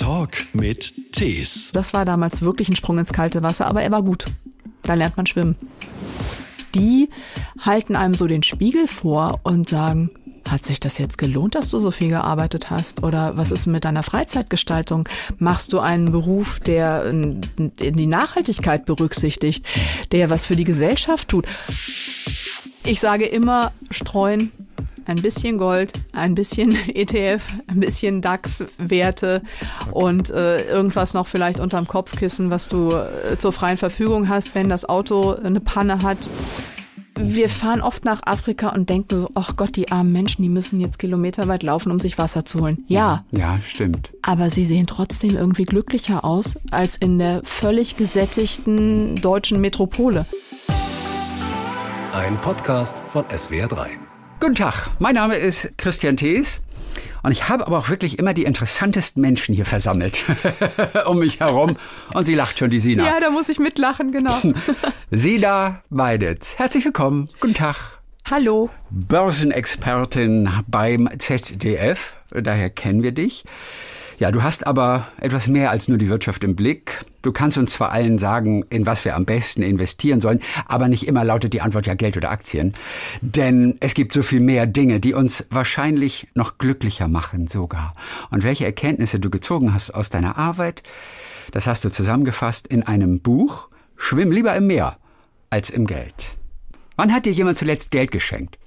Talk mit Tees. Das war damals wirklich ein Sprung ins kalte Wasser, aber er war gut. Da lernt man schwimmen. Die halten einem so den Spiegel vor und sagen, hat sich das jetzt gelohnt, dass du so viel gearbeitet hast? Oder was ist mit deiner Freizeitgestaltung? Machst du einen Beruf, der die Nachhaltigkeit berücksichtigt, der was für die Gesellschaft tut? Ich sage immer, streuen, ein bisschen Gold, ein bisschen ETF, ein bisschen DAX-Werte und äh, irgendwas noch vielleicht unterm Kopfkissen, was du äh, zur freien Verfügung hast, wenn das Auto eine Panne hat wir fahren oft nach Afrika und denken so, ach Gott, die armen Menschen, die müssen jetzt kilometerweit laufen, um sich Wasser zu holen. Ja. Ja, stimmt. Aber sie sehen trotzdem irgendwie glücklicher aus als in der völlig gesättigten deutschen Metropole. Ein Podcast von SWR3. Guten Tag, mein Name ist Christian Thees. Und ich habe aber auch wirklich immer die interessantesten Menschen hier versammelt um mich herum. Und sie lacht schon, die Sina. Ja, da muss ich mitlachen, genau. Sina Weidetz, herzlich willkommen. Guten Tag. Hallo. Börsenexpertin beim ZDF, daher kennen wir dich. Ja, du hast aber etwas mehr als nur die Wirtschaft im Blick. Du kannst uns zwar allen sagen, in was wir am besten investieren sollen, aber nicht immer lautet die Antwort ja Geld oder Aktien. Denn es gibt so viel mehr Dinge, die uns wahrscheinlich noch glücklicher machen sogar. Und welche Erkenntnisse du gezogen hast aus deiner Arbeit, das hast du zusammengefasst in einem Buch Schwimm lieber im Meer als im Geld. Wann hat dir jemand zuletzt Geld geschenkt?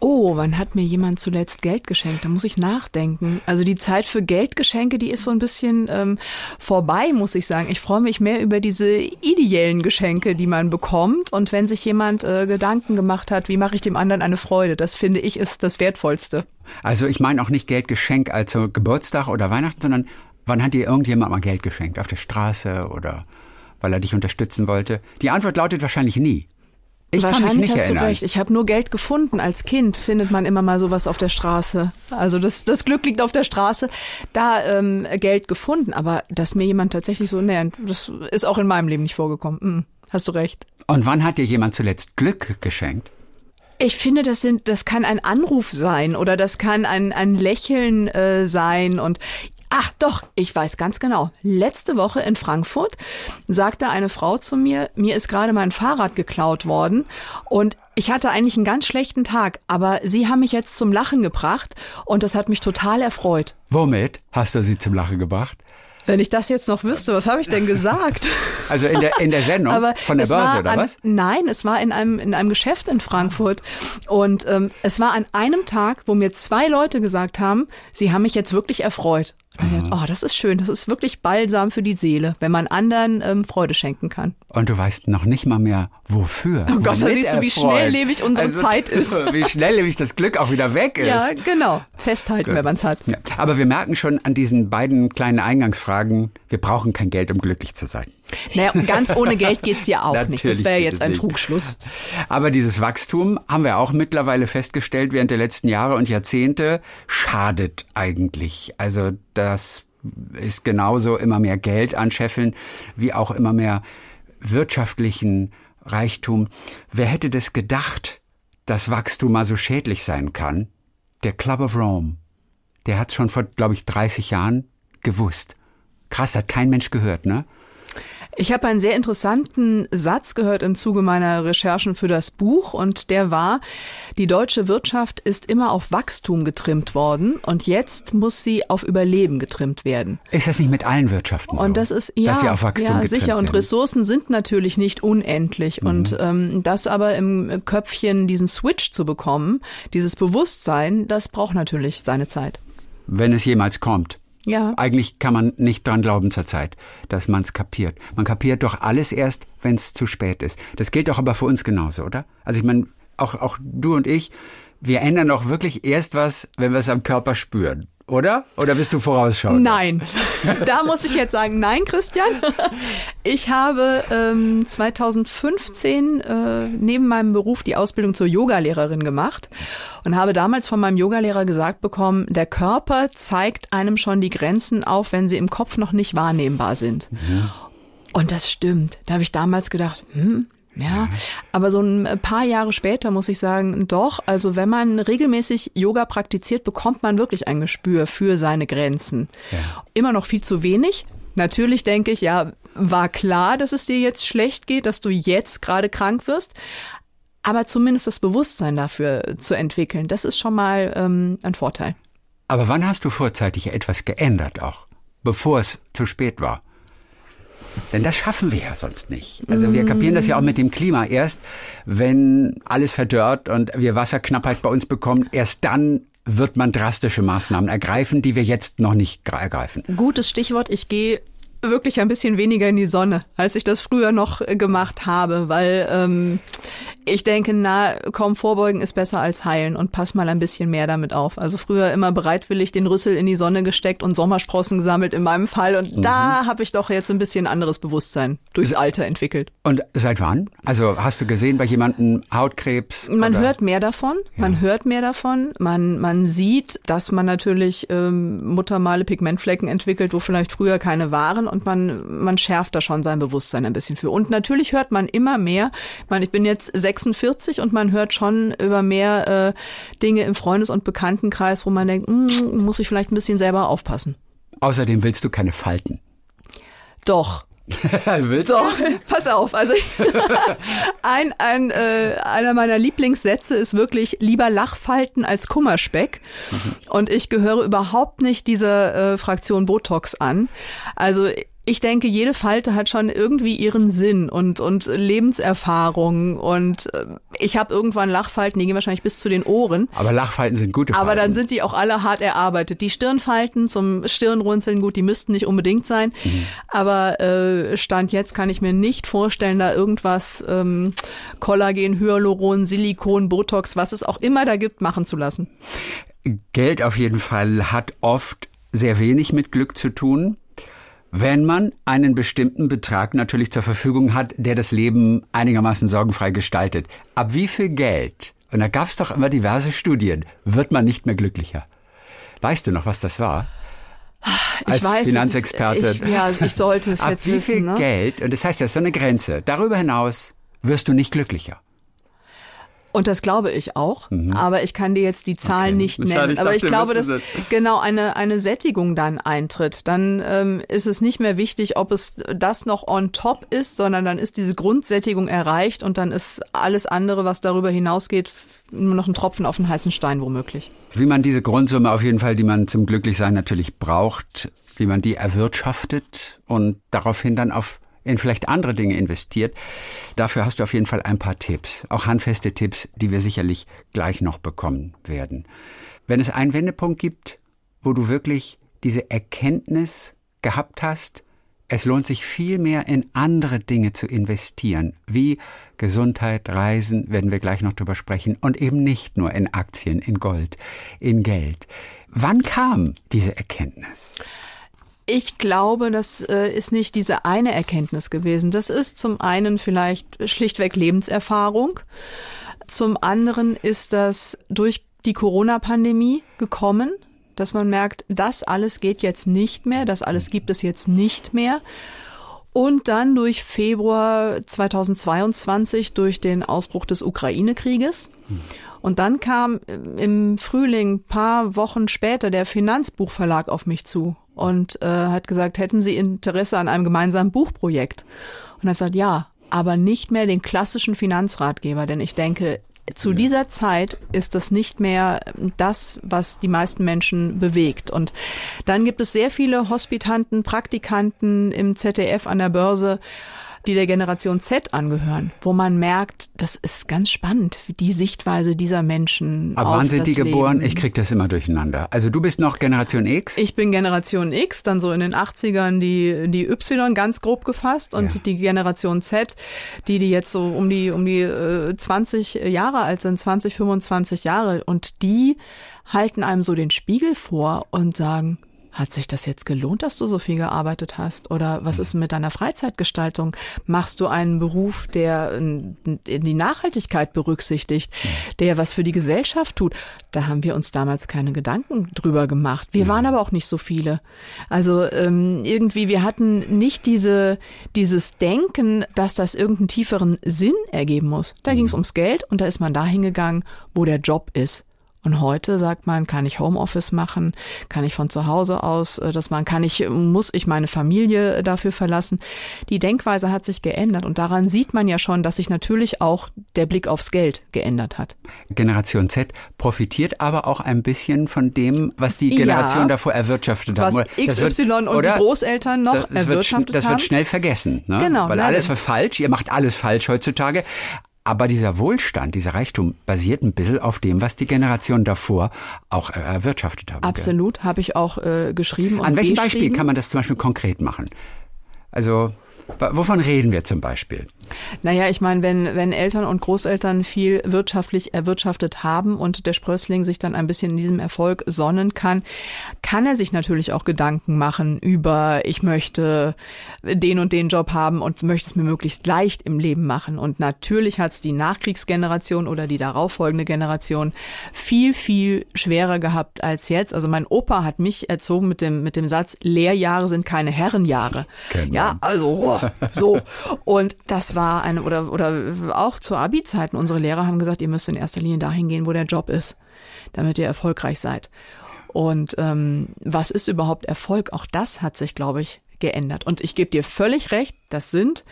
Oh, wann hat mir jemand zuletzt Geld geschenkt? Da muss ich nachdenken. Also die Zeit für Geldgeschenke, die ist so ein bisschen ähm, vorbei, muss ich sagen. Ich freue mich mehr über diese ideellen Geschenke, die man bekommt. Und wenn sich jemand äh, Gedanken gemacht hat, wie mache ich dem anderen eine Freude, das finde ich ist das Wertvollste. Also ich meine auch nicht Geldgeschenk als Geburtstag oder Weihnachten, sondern wann hat dir irgendjemand mal Geld geschenkt? Auf der Straße oder weil er dich unterstützen wollte? Die Antwort lautet wahrscheinlich nie. Ich Wahrscheinlich hast erinnern. du recht. Ich habe nur Geld gefunden. Als Kind findet man immer mal sowas auf der Straße. Also das, das Glück liegt auf der Straße. Da ähm, Geld gefunden, aber dass mir jemand tatsächlich so nähert, das ist auch in meinem Leben nicht vorgekommen. Hm, hast du recht. Und wann hat dir jemand zuletzt Glück geschenkt? Ich finde, das sind, das kann ein Anruf sein oder das kann ein, ein Lächeln äh, sein und Ach doch, ich weiß ganz genau. Letzte Woche in Frankfurt sagte eine Frau zu mir, mir ist gerade mein Fahrrad geklaut worden und ich hatte eigentlich einen ganz schlechten Tag, aber Sie haben mich jetzt zum Lachen gebracht und das hat mich total erfreut. Womit hast du sie zum Lachen gebracht? Wenn ich das jetzt noch wüsste, was habe ich denn gesagt? Also in der, in der Sendung Aber von der Börse, oder an, was? Nein, es war in einem, in einem Geschäft in Frankfurt. Und ähm, es war an einem Tag, wo mir zwei Leute gesagt haben, sie haben mich jetzt wirklich erfreut. Mhm. Oh, das ist schön. Das ist wirklich balsam für die Seele, wenn man anderen ähm, Freude schenken kann. Und du weißt noch nicht mal mehr, wofür. Oh Gott, da siehst du, wie schnelllebig unsere also, Zeit ist. Wie schnelllebig das Glück auch wieder weg ist. Ja, genau. Festhalten, Gut. wenn man es hat. Ja. Aber wir merken schon an diesen beiden kleinen Eingangsfragen, wir brauchen kein Geld, um glücklich zu sein. Naja, ganz ohne Geld geht's ja auch nicht. Das wäre jetzt ein nicht. Trugschluss. Aber dieses Wachstum haben wir auch mittlerweile festgestellt während der letzten Jahre und Jahrzehnte schadet eigentlich. Also das ist genauso immer mehr Geld anscheffeln, wie auch immer mehr wirtschaftlichen Reichtum. Wer hätte das gedacht, dass Wachstum mal so schädlich sein kann? Der Club of Rome. Der hat schon vor, glaube ich, 30 Jahren gewusst. Krass, hat kein Mensch gehört, ne? Ich habe einen sehr interessanten Satz gehört im Zuge meiner Recherchen für das Buch und der war, die deutsche Wirtschaft ist immer auf Wachstum getrimmt worden und jetzt muss sie auf Überleben getrimmt werden. Ist das nicht mit allen Wirtschaften so? Und das ist ja, dass sie auf Wachstum ja sicher und Ressourcen sind natürlich nicht unendlich mhm. und ähm, das aber im Köpfchen diesen Switch zu bekommen, dieses Bewusstsein, das braucht natürlich seine Zeit. Wenn es jemals kommt. Ja. Eigentlich kann man nicht dran glauben zurzeit, dass man es kapiert. Man kapiert doch alles erst, wenn es zu spät ist. Das gilt doch aber für uns genauso, oder? Also ich meine, auch, auch du und ich, wir ändern doch wirklich erst was, wenn wir es am Körper spüren oder? Oder bist du vorausschauend? Nein. Da muss ich jetzt sagen, nein, Christian. Ich habe ähm, 2015 äh, neben meinem Beruf die Ausbildung zur Yogalehrerin gemacht und habe damals von meinem Yogalehrer gesagt bekommen, der Körper zeigt einem schon die Grenzen auf, wenn sie im Kopf noch nicht wahrnehmbar sind. Ja. Und das stimmt. Da habe ich damals gedacht, hm, Ja, aber so ein paar Jahre später muss ich sagen, doch, also wenn man regelmäßig Yoga praktiziert, bekommt man wirklich ein Gespür für seine Grenzen. Ja. Immer noch viel zu wenig. Natürlich denke ich, ja, war klar, dass es dir jetzt schlecht geht, dass du jetzt gerade krank wirst. Aber zumindest das Bewusstsein dafür zu entwickeln, das ist schon mal ähm, ein Vorteil. Aber wann hast du vorzeitig etwas geändert auch, bevor es zu spät war? Denn das schaffen wir ja sonst nicht. Also wir kapieren das ja auch mit dem Klima. Erst wenn alles verdörrt und wir Wasserknappheit bei uns bekommen, erst dann wird man drastische Maßnahmen ergreifen, die wir jetzt noch nicht ergreifen. Gutes Stichwort. Ich gehe wirklich ein bisschen weniger in die Sonne, als ich das früher noch gemacht habe, weil ähm, ich denke, na, kaum vorbeugen ist besser als heilen und pass mal ein bisschen mehr damit auf. Also früher immer bereitwillig den Rüssel in die Sonne gesteckt und Sommersprossen gesammelt in meinem Fall und mhm. da habe ich doch jetzt ein bisschen anderes Bewusstsein durchs Alter entwickelt. Und seit wann? Also hast du gesehen bei jemandem Hautkrebs? Man oder? hört mehr davon, ja. man hört mehr davon, man, man sieht, dass man natürlich ähm, Muttermale Pigmentflecken entwickelt, wo vielleicht früher keine waren und man, man schärft da schon sein Bewusstsein ein bisschen für. Und natürlich hört man immer mehr, ich meine, ich bin jetzt sechs 46 und man hört schon über mehr äh, Dinge im Freundes- und Bekanntenkreis, wo man denkt, mm, muss ich vielleicht ein bisschen selber aufpassen. Außerdem willst du keine Falten. Doch. Willst Doch, pass auf. Also ein, ein, äh, einer meiner Lieblingssätze ist wirklich lieber Lachfalten als Kummerspeck. Mhm. Und ich gehöre überhaupt nicht dieser äh, Fraktion Botox an. Also ich denke, jede Falte hat schon irgendwie ihren Sinn und, und Lebenserfahrung. Und äh, ich habe irgendwann Lachfalten, die gehen wahrscheinlich bis zu den Ohren. Aber Lachfalten sind gute Falten. Aber dann sind die auch alle hart erarbeitet. Die Stirnfalten zum Stirnrunzeln, gut, die müssten nicht unbedingt sein. Mhm. Aber äh, Stand jetzt kann ich mir nicht vorstellen, da irgendwas ähm, Kollagen, Hyaluron, Silikon, Botox, was es auch immer da gibt, machen zu lassen. Geld auf jeden Fall hat oft sehr wenig mit Glück zu tun wenn man einen bestimmten Betrag natürlich zur Verfügung hat, der das Leben einigermaßen sorgenfrei gestaltet. Ab wie viel Geld, und da gab es doch immer diverse Studien, wird man nicht mehr glücklicher? Weißt du noch, was das war? Ich Als weiß, Finanzexperte. Es, ich, ja, ich sollte es Ab jetzt wie wissen. viel ne? Geld, und das heißt, das ist so eine Grenze. Darüber hinaus wirst du nicht glücklicher. Und das glaube ich auch, mhm. aber ich kann dir jetzt die Zahlen okay. nicht nennen. Ich aber ich glaube, dass genau eine, eine Sättigung dann eintritt. Dann ähm, ist es nicht mehr wichtig, ob es das noch on top ist, sondern dann ist diese Grundsättigung erreicht und dann ist alles andere, was darüber hinausgeht, nur noch ein Tropfen auf den heißen Stein womöglich. Wie man diese Grundsumme auf jeden Fall, die man zum Glücklichsein natürlich braucht, wie man die erwirtschaftet und daraufhin dann auf in vielleicht andere Dinge investiert. Dafür hast du auf jeden Fall ein paar Tipps, auch handfeste Tipps, die wir sicherlich gleich noch bekommen werden. Wenn es einen Wendepunkt gibt, wo du wirklich diese Erkenntnis gehabt hast, es lohnt sich viel mehr in andere Dinge zu investieren, wie Gesundheit, Reisen, werden wir gleich noch drüber sprechen, und eben nicht nur in Aktien, in Gold, in Geld. Wann kam diese Erkenntnis? Ich glaube, das äh, ist nicht diese eine Erkenntnis gewesen. Das ist zum einen vielleicht schlichtweg Lebenserfahrung. Zum anderen ist das durch die Corona-Pandemie gekommen, dass man merkt, das alles geht jetzt nicht mehr, das alles gibt es jetzt nicht mehr. Und dann durch Februar 2022 durch den Ausbruch des Ukraine-Krieges. Und dann kam im Frühling, paar Wochen später, der Finanzbuchverlag auf mich zu und äh, hat gesagt, hätten Sie Interesse an einem gemeinsamen Buchprojekt? Und hat gesagt, ja, aber nicht mehr den klassischen Finanzratgeber, denn ich denke, zu dieser Zeit ist das nicht mehr das, was die meisten Menschen bewegt. Und dann gibt es sehr viele Hospitanten, Praktikanten im ZDF an der Börse, die der Generation Z angehören, wo man merkt, das ist ganz spannend, die Sichtweise dieser Menschen. Aber wann sind die geboren? Ich krieg das immer durcheinander. Also du bist noch Generation X? Ich bin Generation X, dann so in den 80ern die, die Y ganz grob gefasst und ja. die Generation Z, die, die jetzt so um die, um die äh, 20 Jahre alt sind, 20, 25 Jahre und die halten einem so den Spiegel vor und sagen, hat sich das jetzt gelohnt, dass du so viel gearbeitet hast? Oder was ist mit deiner Freizeitgestaltung? Machst du einen Beruf, der die Nachhaltigkeit berücksichtigt, der was für die Gesellschaft tut? Da haben wir uns damals keine Gedanken drüber gemacht. Wir waren aber auch nicht so viele. Also ähm, irgendwie, wir hatten nicht diese, dieses Denken, dass das irgendeinen tieferen Sinn ergeben muss. Da ging es ums Geld und da ist man dahin gegangen, wo der Job ist. Und heute sagt man, kann ich Homeoffice machen, kann ich von zu Hause aus äh, das machen, kann ich, muss ich meine Familie dafür verlassen. Die Denkweise hat sich geändert und daran sieht man ja schon, dass sich natürlich auch der Blick aufs Geld geändert hat. Generation Z profitiert aber auch ein bisschen von dem, was die Generation ja, davor erwirtschaftet hat. Was XY wird, und die Großeltern noch das erwirtschaftet wird, das haben. Das wird schnell vergessen. Ne? Genau. Weil alles war falsch, ihr macht alles falsch heutzutage. Aber dieser Wohlstand, dieser Reichtum basiert ein bisschen auf dem, was die Generation davor auch äh, erwirtschaftet haben. Absolut, habe ich auch äh, geschrieben. An welchem Beispiel kann man das zum Beispiel konkret machen? Also Wovon reden wir zum Beispiel? Naja, ich meine, wenn, wenn Eltern und Großeltern viel wirtschaftlich erwirtschaftet haben und der Sprössling sich dann ein bisschen in diesem Erfolg sonnen kann, kann er sich natürlich auch Gedanken machen über, ich möchte den und den Job haben und möchte es mir möglichst leicht im Leben machen. Und natürlich hat es die Nachkriegsgeneration oder die darauffolgende Generation viel, viel schwerer gehabt als jetzt. Also mein Opa hat mich erzogen mit dem, mit dem Satz, Lehrjahre sind keine Herrenjahre. Ja, also so. Und das war eine, oder, oder auch zu Abi-Zeiten, unsere Lehrer haben gesagt, ihr müsst in erster Linie dahin gehen, wo der Job ist, damit ihr erfolgreich seid. Und ähm, was ist überhaupt Erfolg? Auch das hat sich, glaube ich, geändert. Und ich gebe dir völlig recht, das sind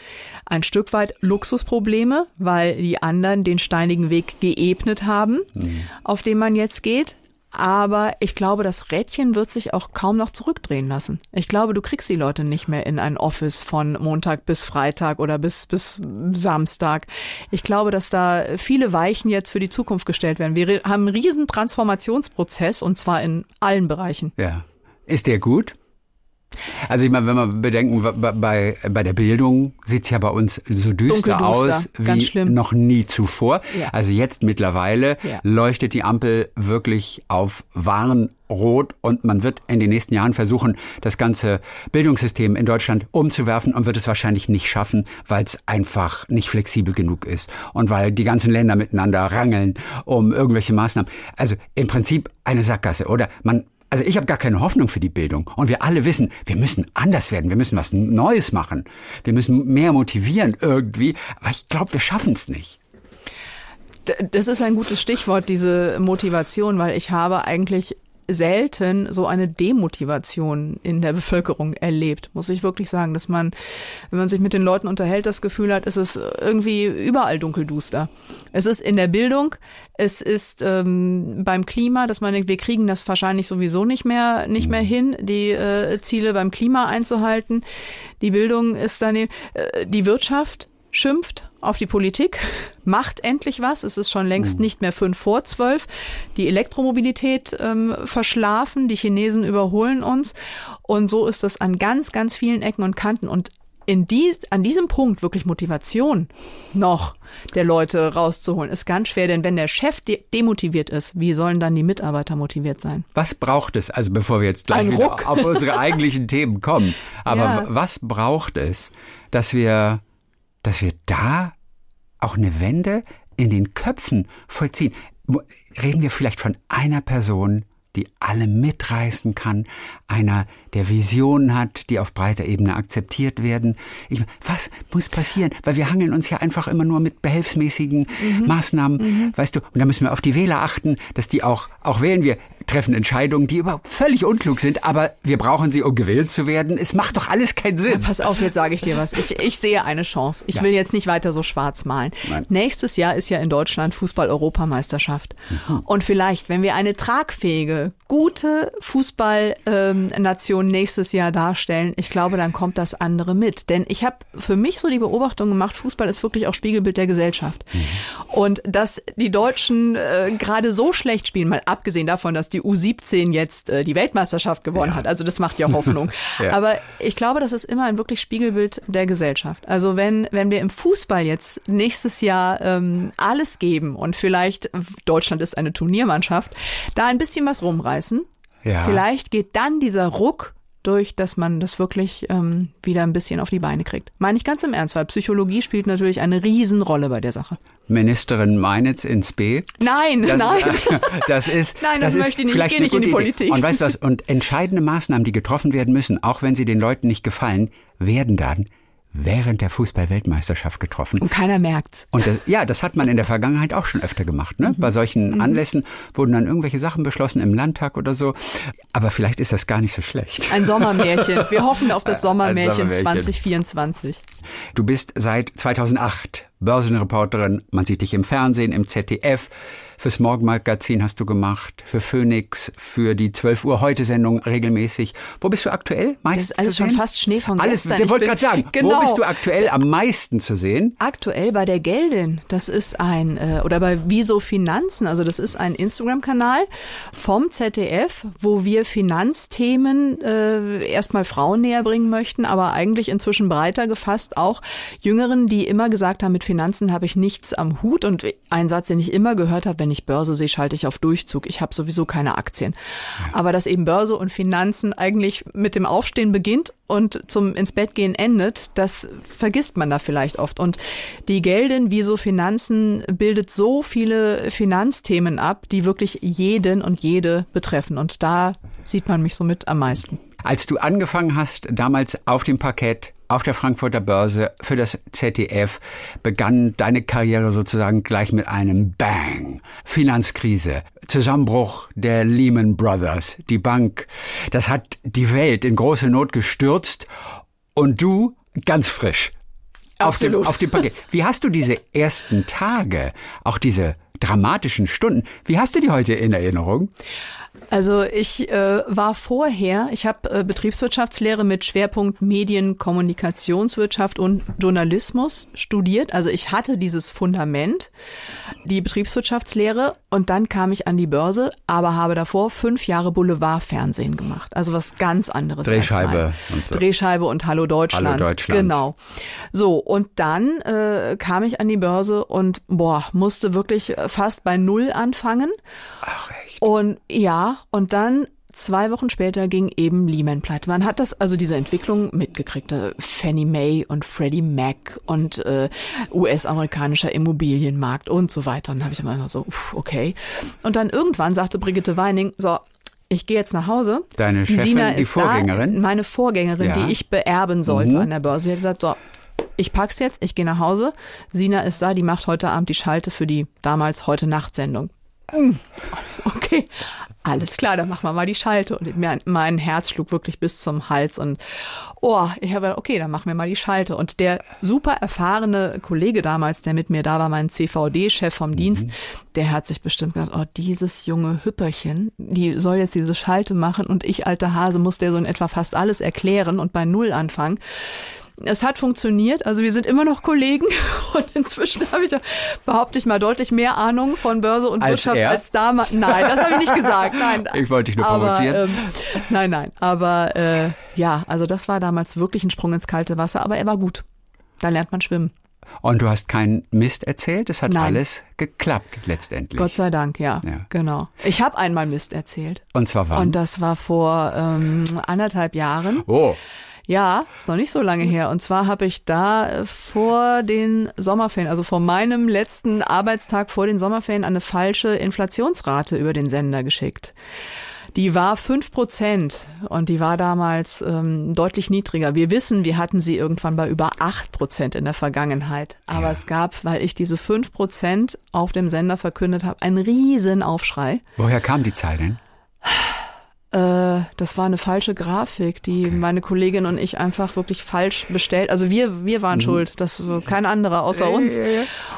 ein Stück weit Luxusprobleme, weil die anderen den steinigen Weg geebnet haben, mhm. auf den man jetzt geht. Aber ich glaube, das Rädchen wird sich auch kaum noch zurückdrehen lassen. Ich glaube, du kriegst die Leute nicht mehr in ein Office von Montag bis Freitag oder bis, bis Samstag. Ich glaube, dass da viele Weichen jetzt für die Zukunft gestellt werden. Wir haben einen riesen Transformationsprozess und zwar in allen Bereichen. Ja. Ist der gut? Also ich meine, wenn wir bedenken, bei, bei der Bildung sieht's ja bei uns so düster aus wie noch nie zuvor. Ja. Also jetzt mittlerweile ja. leuchtet die Ampel wirklich auf Warnrot und man wird in den nächsten Jahren versuchen, das ganze Bildungssystem in Deutschland umzuwerfen und wird es wahrscheinlich nicht schaffen, weil es einfach nicht flexibel genug ist und weil die ganzen Länder miteinander rangeln um irgendwelche Maßnahmen. Also im Prinzip eine Sackgasse, oder? Man also ich habe gar keine Hoffnung für die Bildung. Und wir alle wissen, wir müssen anders werden, wir müssen was Neues machen. Wir müssen mehr motivieren irgendwie. Aber ich glaube, wir schaffen es nicht. Das ist ein gutes Stichwort, diese Motivation, weil ich habe eigentlich selten so eine Demotivation in der Bevölkerung erlebt, muss ich wirklich sagen, dass man, wenn man sich mit den Leuten unterhält, das Gefühl hat, es ist irgendwie überall dunkelduster. Es ist in der Bildung, es ist ähm, beim Klima, dass man denkt, wir kriegen das wahrscheinlich sowieso nicht mehr, nicht mehr hin, die äh, Ziele beim Klima einzuhalten. Die Bildung ist daneben, äh, die Wirtschaft schimpft auf die Politik, macht endlich was. Es ist schon längst mhm. nicht mehr fünf vor zwölf. Die Elektromobilität ähm, verschlafen, die Chinesen überholen uns. Und so ist das an ganz, ganz vielen Ecken und Kanten. Und in die, an diesem Punkt wirklich Motivation noch der Leute rauszuholen, ist ganz schwer, denn wenn der Chef de demotiviert ist, wie sollen dann die Mitarbeiter motiviert sein? Was braucht es, also bevor wir jetzt gleich wieder auf unsere eigentlichen Themen kommen, aber ja. was braucht es, dass wir dass wir da auch eine Wende in den Köpfen vollziehen. Reden wir vielleicht von einer Person, die alle mitreißen kann, einer, der Visionen hat, die auf breiter Ebene akzeptiert werden. Ich, was muss passieren? Weil wir hangeln uns ja einfach immer nur mit behelfsmäßigen mhm. Maßnahmen, mhm. weißt du, und da müssen wir auf die Wähler achten, dass die auch, auch wählen wir treffen Entscheidungen, die überhaupt völlig unklug sind, aber wir brauchen sie, um gewählt zu werden. Es macht doch alles keinen Sinn. Ja, pass auf, jetzt sage ich dir was. Ich, ich sehe eine Chance. Ich ja. will jetzt nicht weiter so schwarz malen. Nein. Nächstes Jahr ist ja in Deutschland Fußball-Europameisterschaft. Mhm. Und vielleicht, wenn wir eine tragfähige, gute Fußballnation ähm, nächstes Jahr darstellen, ich glaube, dann kommt das andere mit. Denn ich habe für mich so die Beobachtung gemacht, Fußball ist wirklich auch Spiegelbild der Gesellschaft. Mhm. Und dass die Deutschen äh, gerade so schlecht spielen, mal abgesehen davon, dass die die U17 jetzt äh, die Weltmeisterschaft gewonnen ja. hat. Also das macht ja Hoffnung. ja. Aber ich glaube, das ist immer ein wirklich Spiegelbild der Gesellschaft. Also wenn, wenn wir im Fußball jetzt nächstes Jahr ähm, alles geben und vielleicht Deutschland ist eine Turniermannschaft, da ein bisschen was rumreißen, Ja. Vielleicht geht dann dieser Ruck durch, dass man das wirklich ähm, wieder ein bisschen auf die Beine kriegt. Meine ich ganz im Ernst, weil Psychologie spielt natürlich eine Riesenrolle bei der Sache. Ministerin Meinitz ins B. Nein, Das nein. Ist, das ist, Nein, das ist möchte ich nicht. vielleicht Geh eine nicht in die gute Idee. Politik. Und weißt du was? Und entscheidende Maßnahmen, die getroffen werden müssen, auch wenn sie den Leuten nicht gefallen, werden dann während der Fußball-Weltmeisterschaft getroffen. Und keiner merkt's. Und das, ja, das hat man in der Vergangenheit auch schon öfter gemacht. Ne? Bei solchen Anlässen wurden dann irgendwelche Sachen beschlossen im Landtag oder so. Aber vielleicht ist das gar nicht so schlecht. Ein Sommermärchen. Wir hoffen auf das Sommermärchen Sommermärchen. 2024. Du bist seit 2008 Börsenreporterin. Man sieht dich im Fernsehen, im ZDF. Fürs Morgenmagazin hast du gemacht, für Phoenix, für die 12 Uhr heute Sendung regelmäßig. Wo bist du aktuell meist Das ist alles schon fast Schnee von alles, gestern. Ich wollte gerade sagen, Genau. wo bist du aktuell am meisten zu sehen? Aktuell bei der Geldin, das ist ein, äh, oder bei Wieso Finanzen, also das ist ein Instagram-Kanal vom ZDF, wo wir Finanzthemen äh, erstmal Frauen näher bringen möchten, aber eigentlich inzwischen breiter gefasst auch Jüngeren, die immer gesagt haben, mit Finanzen habe ich nichts am Hut und ein Satz, den ich immer gehört habe, wenn ich Börse sehe, schalte ich auf Durchzug. Ich habe sowieso keine Aktien. Aber dass eben Börse und Finanzen eigentlich mit dem Aufstehen beginnt und zum ins Bett gehen endet, das vergisst man da vielleicht oft. Und die Geldin, wie so Finanzen, bildet so viele Finanzthemen ab, die wirklich jeden und jede betreffen. Und da sieht man mich somit am meisten. Als du angefangen hast, damals auf dem Parkett, auf der Frankfurter Börse für das ZDF, begann deine Karriere sozusagen gleich mit einem Bang. Finanzkrise, Zusammenbruch der Lehman Brothers, die Bank. Das hat die Welt in große Not gestürzt und du ganz frisch. Auf dem, auf dem Parkett. Wie hast du diese ersten Tage, auch diese dramatischen Stunden, wie hast du die heute in Erinnerung? Also ich äh, war vorher, ich habe äh, Betriebswirtschaftslehre mit Schwerpunkt Medien, Kommunikationswirtschaft und Journalismus studiert. Also ich hatte dieses Fundament, die Betriebswirtschaftslehre und dann kam ich an die Börse, aber habe davor fünf Jahre Boulevardfernsehen gemacht. Also was ganz anderes. Drehscheibe und so. Drehscheibe und Hallo Deutschland. Hallo Deutschland. Genau. So, und dann äh, kam ich an die Börse und boah, musste wirklich fast bei Null anfangen. Ach echt. Und ja, und dann zwei Wochen später ging eben Lehman pleite. Man hat das, also diese Entwicklung mitgekriegt. äh, Fannie Mae und Freddie Mac und äh, US-amerikanischer Immobilienmarkt und so weiter. Und dann habe ich immer so, uff, okay. Und dann irgendwann sagte Brigitte Weining, so, ich gehe jetzt nach Hause. Deine Chefin, Sina die ist Vorgängerin? Da, meine Vorgängerin, Ja. Mhm. die ich beerben sollte an der Börse. Sie hat gesagt, so, ich pack's jetzt, ich gehe nach Hause. Sina ist da, die macht heute Abend die Schalte für die damals heute Nacht-Sendung. Okay, alles klar, dann machen wir mal die Schalte. Und mein Herz schlug wirklich bis zum Hals. Und oh, ich habe gedacht, okay, dann machen wir mal die Schalte. Und der super erfahrene Kollege damals, der mit mir da war, mein CVD-Chef vom Dienst, der hat sich bestimmt gedacht, oh, dieses junge Hüpperchen, die soll jetzt diese Schalte machen und ich, alter Hase, muss der so in etwa fast alles erklären und bei Null anfangen. Es hat funktioniert, also wir sind immer noch Kollegen und inzwischen habe ich, doch, behaupte ich mal, deutlich mehr Ahnung von Börse und Als Wirtschaft er? als damals. Nein, das habe ich nicht gesagt. Nein, Ich wollte dich nur aber, provozieren. Ähm, nein, nein, aber äh, ja, also das war damals wirklich ein Sprung ins kalte Wasser, aber er war gut. Da lernt man schwimmen. Und du hast keinen Mist erzählt, es hat Nein. alles geklappt letztendlich. Gott sei Dank, ja, Ja. genau. Ich habe einmal Mist erzählt Und zwar wann? und das war vor ähm, anderthalb Jahren. oh, Ja, ist noch nicht so lange her. Und zwar habe ich da äh, vor den Sommerferien, also vor meinem letzten Arbeitstag vor den Sommerferien, eine falsche Inflationsrate über den Sender geschickt. Die war fünf Prozent und die war damals ähm, deutlich niedriger. Wir wissen, wir hatten sie irgendwann bei über acht Prozent in der Vergangenheit. Aber es gab, weil ich diese fünf Prozent auf dem Sender verkündet habe, einen riesen Aufschrei. woher kam die Zahl denn? Äh, das war eine falsche Grafik, die meine Kollegin und ich einfach wirklich falsch bestellt. Also wir, wir waren schuld, das war kein anderer außer uns.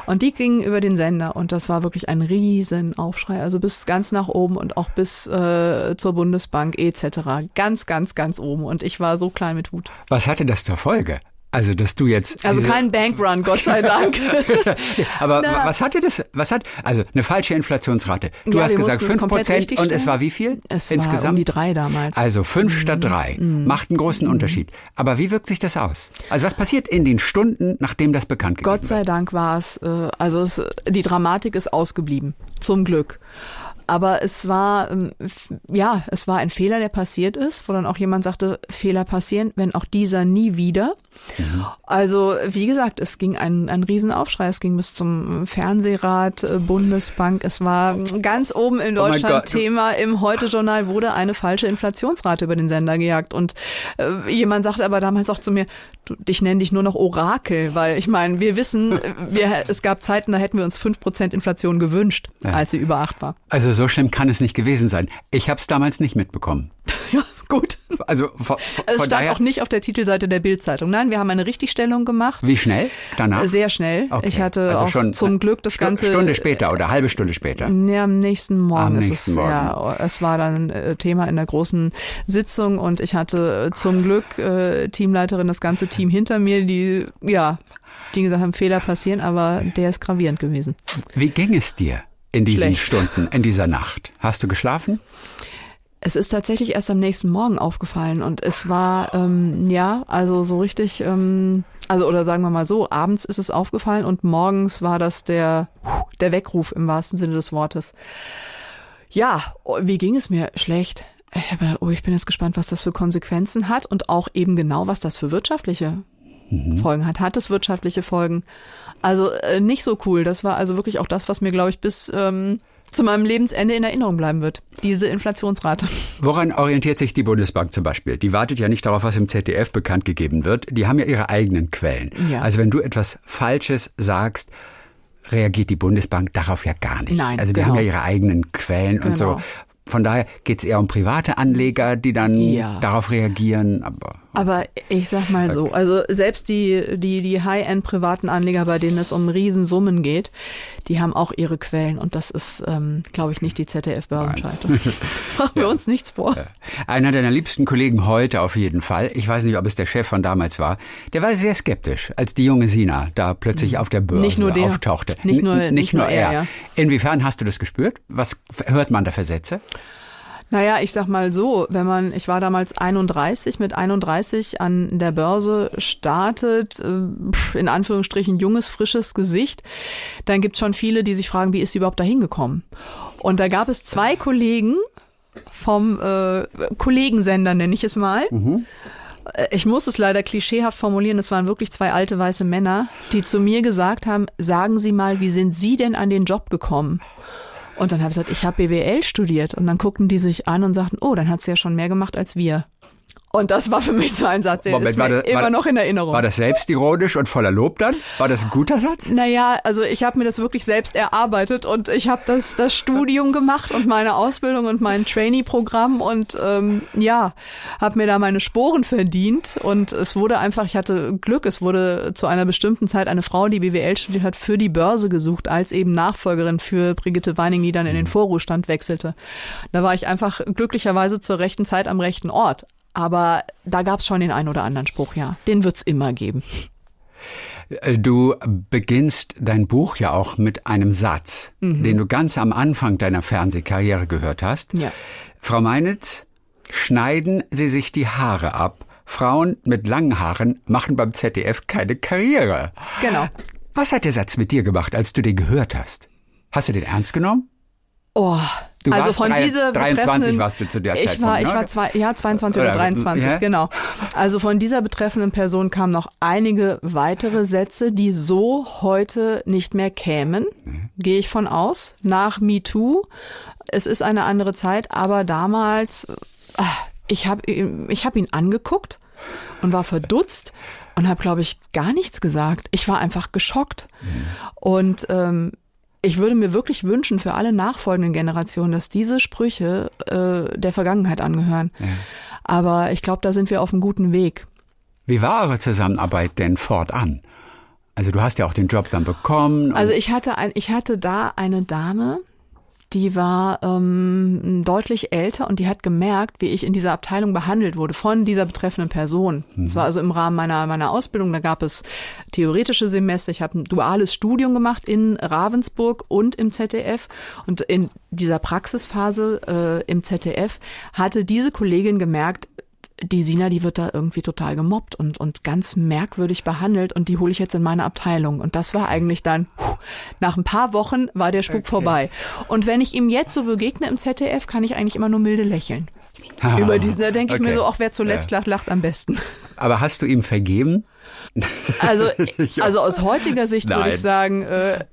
Und die gingen über den Sender und das war wirklich ein riesen Aufschrei. Also bis ganz nach oben und auch bis äh, zur Bundesbank etc. Ganz, ganz, ganz oben. Und ich war so klein mit Hut. Was hatte das zur Folge? Also, dass du jetzt. Also kein Bankrun, Gott sei Dank. Aber Na. was hatte das? Was hat, also eine falsche Inflationsrate. Du Ja, hast gesagt mussten es 5 komplett Prozent richtig und es stellen. war wie viel Es insgesamt? war um die drei damals. Also fünf statt drei macht einen großen Unterschied. Aber wie wirkt sich das aus? Also was passiert in den Stunden, nachdem das bekannt gegeben Gott sei Dank war es, äh, also es, die Dramatik ist ausgeblieben, zum Glück. Aber es war, ähm, ja, es war ein Fehler, der passiert ist, wo dann auch jemand sagte, Fehler passieren, wenn auch dieser nie wieder. Mhm. Also, wie gesagt, es ging ein, ein Riesenaufschrei. Es ging bis zum Fernsehrat, äh, Bundesbank. Es war ganz oben in oh Deutschland oh Thema. Im Heute-Journal wurde eine falsche Inflationsrate über den Sender gejagt. Und äh, jemand sagte aber damals auch zu mir, du, ich nenne dich nur noch Orakel, weil ich meine, wir wissen, wir, es gab Zeiten, da hätten wir uns fünf Prozent Inflation gewünscht, ja. als sie über acht war. Also so schlimm kann es nicht gewesen sein. Ich habe es damals nicht mitbekommen. Ja, gut. Also von, von es stand daher, auch nicht auf der Titelseite der Bildzeitung. Nein, wir haben eine Richtigstellung gemacht. Wie schnell? Danach? Sehr schnell. Okay. Ich hatte also auch schon zum Glück das Stu ganze Stunde später oder halbe Stunde später. Ja, am nächsten Morgen. Am nächsten es, Morgen. Ja, es war dann äh, Thema in der großen Sitzung und ich hatte äh, zum Glück äh, Teamleiterin, das ganze Team hinter mir, die ja, die gesagt haben, Fehler passieren, aber der ist gravierend gewesen. Wie ging es dir in diesen Schlecht. Stunden, in dieser Nacht? Hast du geschlafen? Es ist tatsächlich erst am nächsten Morgen aufgefallen und es war, ähm, ja, also so richtig, ähm, also oder sagen wir mal so, abends ist es aufgefallen und morgens war das der, der Weckruf im wahrsten Sinne des Wortes. Ja, wie ging es mir? Schlecht. Ich habe gedacht, oh, ich bin jetzt gespannt, was das für Konsequenzen hat und auch eben genau, was das für wirtschaftliche mhm. Folgen hat. Hat es wirtschaftliche Folgen? Also äh, nicht so cool. Das war also wirklich auch das, was mir, glaube ich, bis ähm, zu meinem Lebensende in Erinnerung bleiben wird, diese Inflationsrate. Woran orientiert sich die Bundesbank zum Beispiel? Die wartet ja nicht darauf, was im ZDF bekannt gegeben wird. Die haben ja ihre eigenen Quellen. Ja. Also wenn du etwas Falsches sagst, reagiert die Bundesbank darauf ja gar nicht. Nein, also die genau. haben ja ihre eigenen Quellen Genau. und so. Von daher geht es eher um private Anleger, die dann Ja. darauf reagieren. Aber Aber ich sag mal so, also selbst die, die, die High-End privaten Anleger, bei denen es um Riesensummen geht, die haben auch ihre Quellen und das ist, ähm, glaube ich, nicht die ZDF-Börsenscheite. Machen wir uns nichts vor. Einer deiner liebsten Kollegen heute auf jeden Fall, ich weiß nicht, ob es der Chef von damals war, der war sehr skeptisch, als die junge Sina da plötzlich auf der Börse. Nicht nur der. auftauchte. Nicht nur- N- nicht nur er, ja. Inwiefern hast du das gespürt? Was hört man da für Sätze? Naja, ich sag mal so, wenn man, ich war damals 31, mit 31 an der Börse startet, äh, in Anführungsstrichen junges, frisches Gesicht, dann gibt's schon viele, die sich fragen, wie ist sie überhaupt da hingekommen? Und da gab es zwei Kollegen vom äh, Kollegensender, nenne ich es mal. Äh, Ich muss es leider klischeehaft formulieren, es waren wirklich zwei alte weiße Männer, die zu mir gesagt haben, sagen Sie mal, wie sind Sie denn an den Job gekommen? Und dann habe ich gesagt, ich habe BWL studiert. Und dann guckten die sich an und sagten, oh, dann hat sie ja schon mehr gemacht als wir. Und das war für mich so ein Satz, der Moment, ist mir das- immer war- noch in Erinnerung. War das selbstironisch und voller Lob dann? War das ein guter Satz? Naja, also ich habe mir das wirklich selbst erarbeitet und ich habe das, das Studium gemacht und meine Ausbildung und mein Trainee-Programm und ähm, ja, habe mir da meine Sporen verdient und es wurde einfach, ich hatte Glück, es wurde zu einer bestimmten Zeit eine Frau, die BWL studiert hat, für die Börse gesucht, als eben Nachfolgerin für Brigitte Weining, die dann in den Vorruhestand wechselte. Da war ich einfach glücklicherweise zur rechten Zeit am rechten Ort. Aber da gab's schon den einen oder anderen Spruch, ja. Den wird's immer geben. Äh, Du beginnst dein Buch ja auch mit einem Satz, Mhm. den du ganz am Anfang deiner Fernsehkarriere gehört hast. Ja. Frau Meinitz, schneiden Sie sich die Haare ab. Frauen mit langen Haaren machen beim ZDF keine Karriere. Genau. Was hat der Satz mit dir gemacht, als du den gehört hast? Hast du den ernst genommen? Oh, Du also warst von drei- dieser 23 betreffenden, warst du zu der ich Zeitpunkt, war, ich ne? war zwei, ja 22 oder, Oder, 23, ja? genau. Also von dieser betreffenden Person kamen noch einige weitere Sätze, die so heute nicht mehr kämen, Mhm. gehe ich von aus. Nach MeToo, es ist eine andere Zeit, aber damals, ah, ich habe ich hab ihn angeguckt und war verdutzt und habe, glaube ich, gar nichts gesagt. Ich war einfach geschockt. Und ähm, ich würde mir wirklich wünschen für alle nachfolgenden Generationen, dass diese Sprüche äh, der Vergangenheit angehören. Aber ich glaube, da sind wir auf einem guten Weg. Wie war eure Zusammenarbeit denn fortan? Also du hast ja auch den Job dann bekommen. Also ich hatte ein, ich hatte da eine Dame, die war ähm, deutlich älter und die hat gemerkt, wie ich in dieser Abteilung behandelt wurde von dieser betreffenden Person. Das war also im Rahmen meiner meiner Ausbildung. Da gab es theoretische Semester. Ich habe ein duales Studium gemacht in Ravensburg und im ZDF. Und in dieser Praxisphase äh, im ZDF hatte diese Kollegin gemerkt, die Sina, die wird da irgendwie total gemobbt und, und ganz merkwürdig behandelt und die hole ich jetzt in meine Abteilung. Und das war eigentlich dann, nach ein paar Wochen war der Spuk okay. vorbei. Und wenn ich ihm jetzt so begegne im ZDF, kann ich eigentlich immer nur milde lächeln. Über diesen, da denke ich okay. mir so, auch wer zuletzt ja. lacht, lacht am besten. Aber hast du ihm vergeben? Also, also aus heutiger Sicht Nein. würde ich sagen, äh,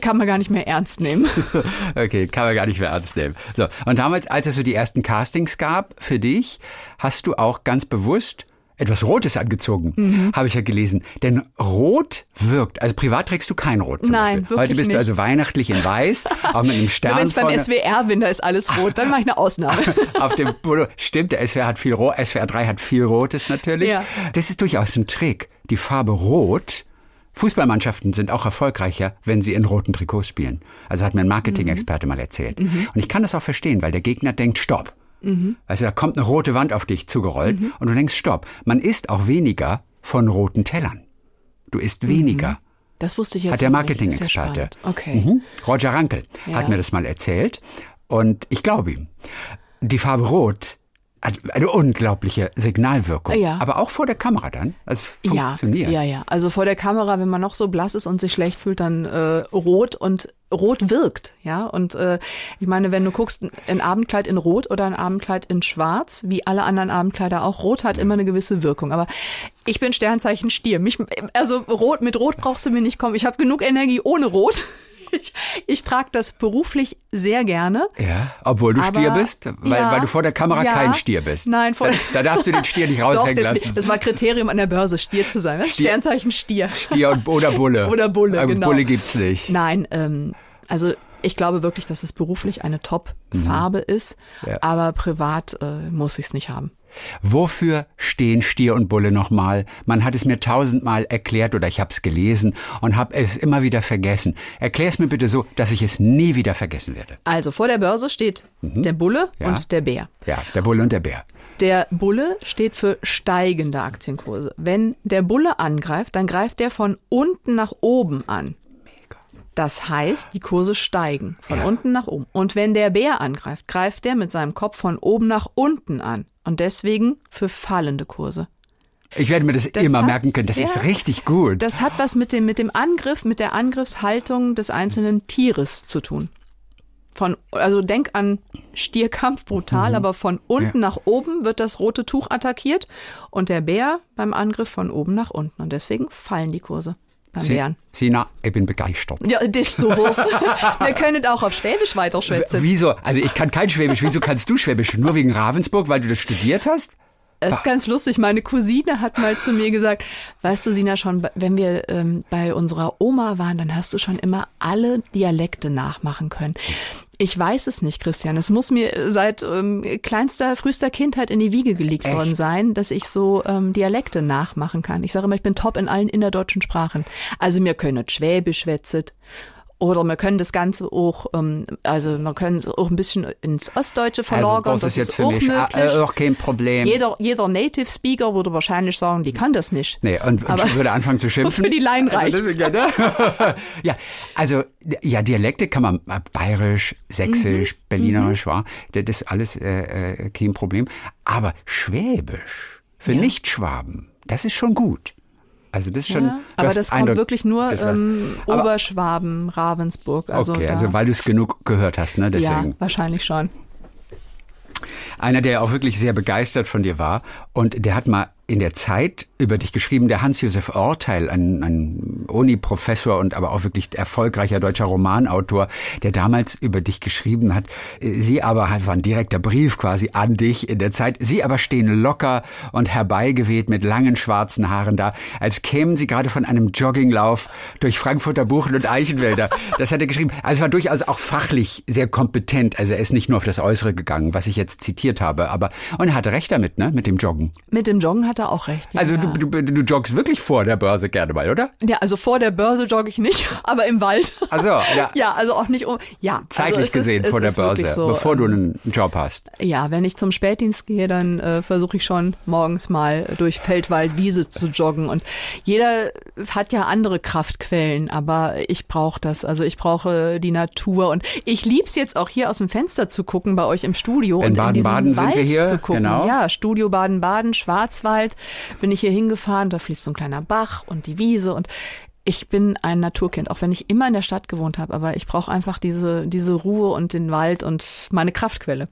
kann man gar nicht mehr ernst nehmen. Okay, kann man gar nicht mehr ernst nehmen. So, und damals, als es so die ersten Castings gab für dich, hast du auch ganz bewusst etwas Rotes angezogen, mhm. habe ich ja gelesen. Denn Rot wirkt. Also privat trägst du kein Rot. Nein, wirklich Heute bist nicht. du also weihnachtlich in Weiß, auch mit einem Stern Wenn ich beim SWR bin, da ist alles rot, dann mache ich eine Ausnahme. Auf dem Polo. Stimmt, der SWR hat viel Rot, SWR 3 hat viel Rotes natürlich. Ja. Das ist durchaus ein Trick. Die Farbe Rot Fußballmannschaften sind auch erfolgreicher, wenn sie in roten Trikots spielen. Also hat mir ein Marketing-Experte mhm. mal erzählt. Mhm. Und ich kann das auch verstehen, weil der Gegner denkt, stopp. Mhm. Also da kommt eine rote Wand auf dich zugerollt mhm. und du denkst, stopp. Man isst auch weniger von roten Tellern. Du isst weniger. Mhm. Das wusste ich jetzt Hat der Marketing-Experte. Okay. Mhm. Roger Rankel ja. hat mir das mal erzählt. Und ich glaube ihm. Die Farbe Rot eine unglaubliche Signalwirkung. Ja. Aber auch vor der Kamera dann. Es funktioniert. Ja, ja, ja. Also vor der Kamera, wenn man noch so blass ist und sich schlecht fühlt, dann äh, rot und rot wirkt, ja. Und äh, ich meine, wenn du guckst, ein Abendkleid in Rot oder ein Abendkleid in Schwarz, wie alle anderen Abendkleider auch, Rot hat immer eine gewisse Wirkung. Aber ich bin Sternzeichen Stier. Mich, also Rot mit Rot brauchst du mir nicht kommen. Ich habe genug Energie ohne Rot. Ich, ich trage das beruflich sehr gerne. Ja, obwohl du Stier bist, weil, ja, weil du vor der Kamera ja, kein Stier bist. Nein, vor da, da darfst du den Stier nicht raushängen Doch, das, lassen. Das war Kriterium an der Börse, Stier zu sein. Stier, Sternzeichen Stier. Stier und, oder Bulle. oder Bulle, Aber genau. Bulle gibt's nicht. Nein, ähm, also ich glaube wirklich, dass es beruflich eine Top-Farbe mhm. ist, ja. aber privat äh, muss ich es nicht haben. Wofür stehen Stier und Bulle nochmal? Man hat es mir tausendmal erklärt oder ich habe es gelesen und habe es immer wieder vergessen. Erklär es mir bitte so, dass ich es nie wieder vergessen werde. Also vor der Börse steht mhm. der Bulle ja. und der Bär. Ja, der Bulle und der Bär. Der Bulle steht für steigende Aktienkurse. Wenn der Bulle angreift, dann greift der von unten nach oben an. Das heißt, die Kurse steigen von ja. unten nach oben. Und wenn der Bär angreift, greift der mit seinem Kopf von oben nach unten an. Und deswegen für fallende Kurse. Ich werde mir das, das immer hat, merken können. Das ja, ist richtig gut. Das hat was mit dem, mit dem Angriff, mit der Angriffshaltung des einzelnen Tieres zu tun. Von, also denk an Stierkampf, brutal, mhm. aber von unten ja. nach oben wird das rote Tuch attackiert und der Bär beim Angriff von oben nach unten. Und deswegen fallen die Kurse beim Sie, Lernen. Sina, ich bin begeistert. Ja, das so wohl. Wir können auch auf Schwäbisch weiterschwätzen. Wieso? Also ich kann kein Schwäbisch. Wieso kannst du Schwäbisch? Nur wegen Ravensburg, weil du das studiert hast? Es ist ganz lustig. Meine Cousine hat mal zu mir gesagt, weißt du, Sina, schon, wenn wir ähm, bei unserer Oma waren, dann hast du schon immer alle Dialekte nachmachen können. Ich weiß es nicht, Christian. Es muss mir seit ähm, kleinster, frühester Kindheit in die Wiege gelegt Echt? worden sein, dass ich so ähm, Dialekte nachmachen kann. Ich sage immer, ich bin top in allen innerdeutschen Sprachen. Also mir können Schwäbisch schwätzet oder wir können das Ganze auch, ähm, also wir können auch ein bisschen ins Ostdeutsche verlagern. Also das, ist jetzt für mich ah, möglich. auch kein Problem. Jeder, jeder Native Speaker würde wahrscheinlich sagen, die kann das nicht. Nee, und, und würde anfangen zu schimpfen. Für die Laien reicht also, ja, ne? ja, also ja, Dialekte kann man äh, bayerisch, sächsisch, mhm. berlinerisch, mhm. war. Das ist alles äh, äh, kein Problem. Aber Schwäbisch für ja. Nichtschwaben, das ist schon gut. Also das ist schon. Ja, aber das kommt wirklich nur ähm, Oberschwaben, Ravensburg. Also okay, also weil du es genug gehört hast, ne? Deswegen. Ja, wahrscheinlich schon. Einer, der auch wirklich sehr begeistert von dir war und der hat mal in der Zeit über dich geschrieben, der Hans-Josef Orteil, ein, ein Uni-Professor und aber auch wirklich erfolgreicher deutscher Romanautor, der damals über dich geschrieben hat. Sie aber halt war ein direkter Brief quasi an dich in der Zeit. Sie aber stehen locker und herbeigeweht mit langen schwarzen Haaren da, als kämen sie gerade von einem Jogginglauf durch Frankfurter Buchen und Eichenwälder. Das hat er geschrieben. Also es war durchaus auch fachlich sehr kompetent. Also er ist nicht nur auf das Äußere gegangen, was ich jetzt zitiert habe, aber und er hatte recht damit, ne, mit dem Joggen. Mit dem Joggen hat er auch recht. Ja, also ja. Du, du, du joggst wirklich vor der Börse gerne mal, oder? Ja, also vor der Börse jogge ich nicht, aber im Wald. Also ja. ja, also auch nicht um. Ja, zeitlich also gesehen ist, vor der Börse, so, bevor du ähm, einen Job hast. Ja, wenn ich zum Spätdienst gehe, dann äh, versuche ich schon morgens mal durch Feld, Wald, Wiese zu joggen. Und jeder hat ja andere Kraftquellen, aber ich brauche das. Also ich brauche die Natur und ich lieb's jetzt auch hier aus dem Fenster zu gucken bei euch im Studio In und in diesem Baden-Baden sind Wald wir hier, zu gucken. genau. Ja, Studio Baden-Baden, Schwarzwald. Bin ich hier hingefahren, da fließt so ein kleiner Bach und die Wiese und ich bin ein Naturkind, auch wenn ich immer in der Stadt gewohnt habe, aber ich brauche einfach diese, diese Ruhe und den Wald und meine Kraftquelle.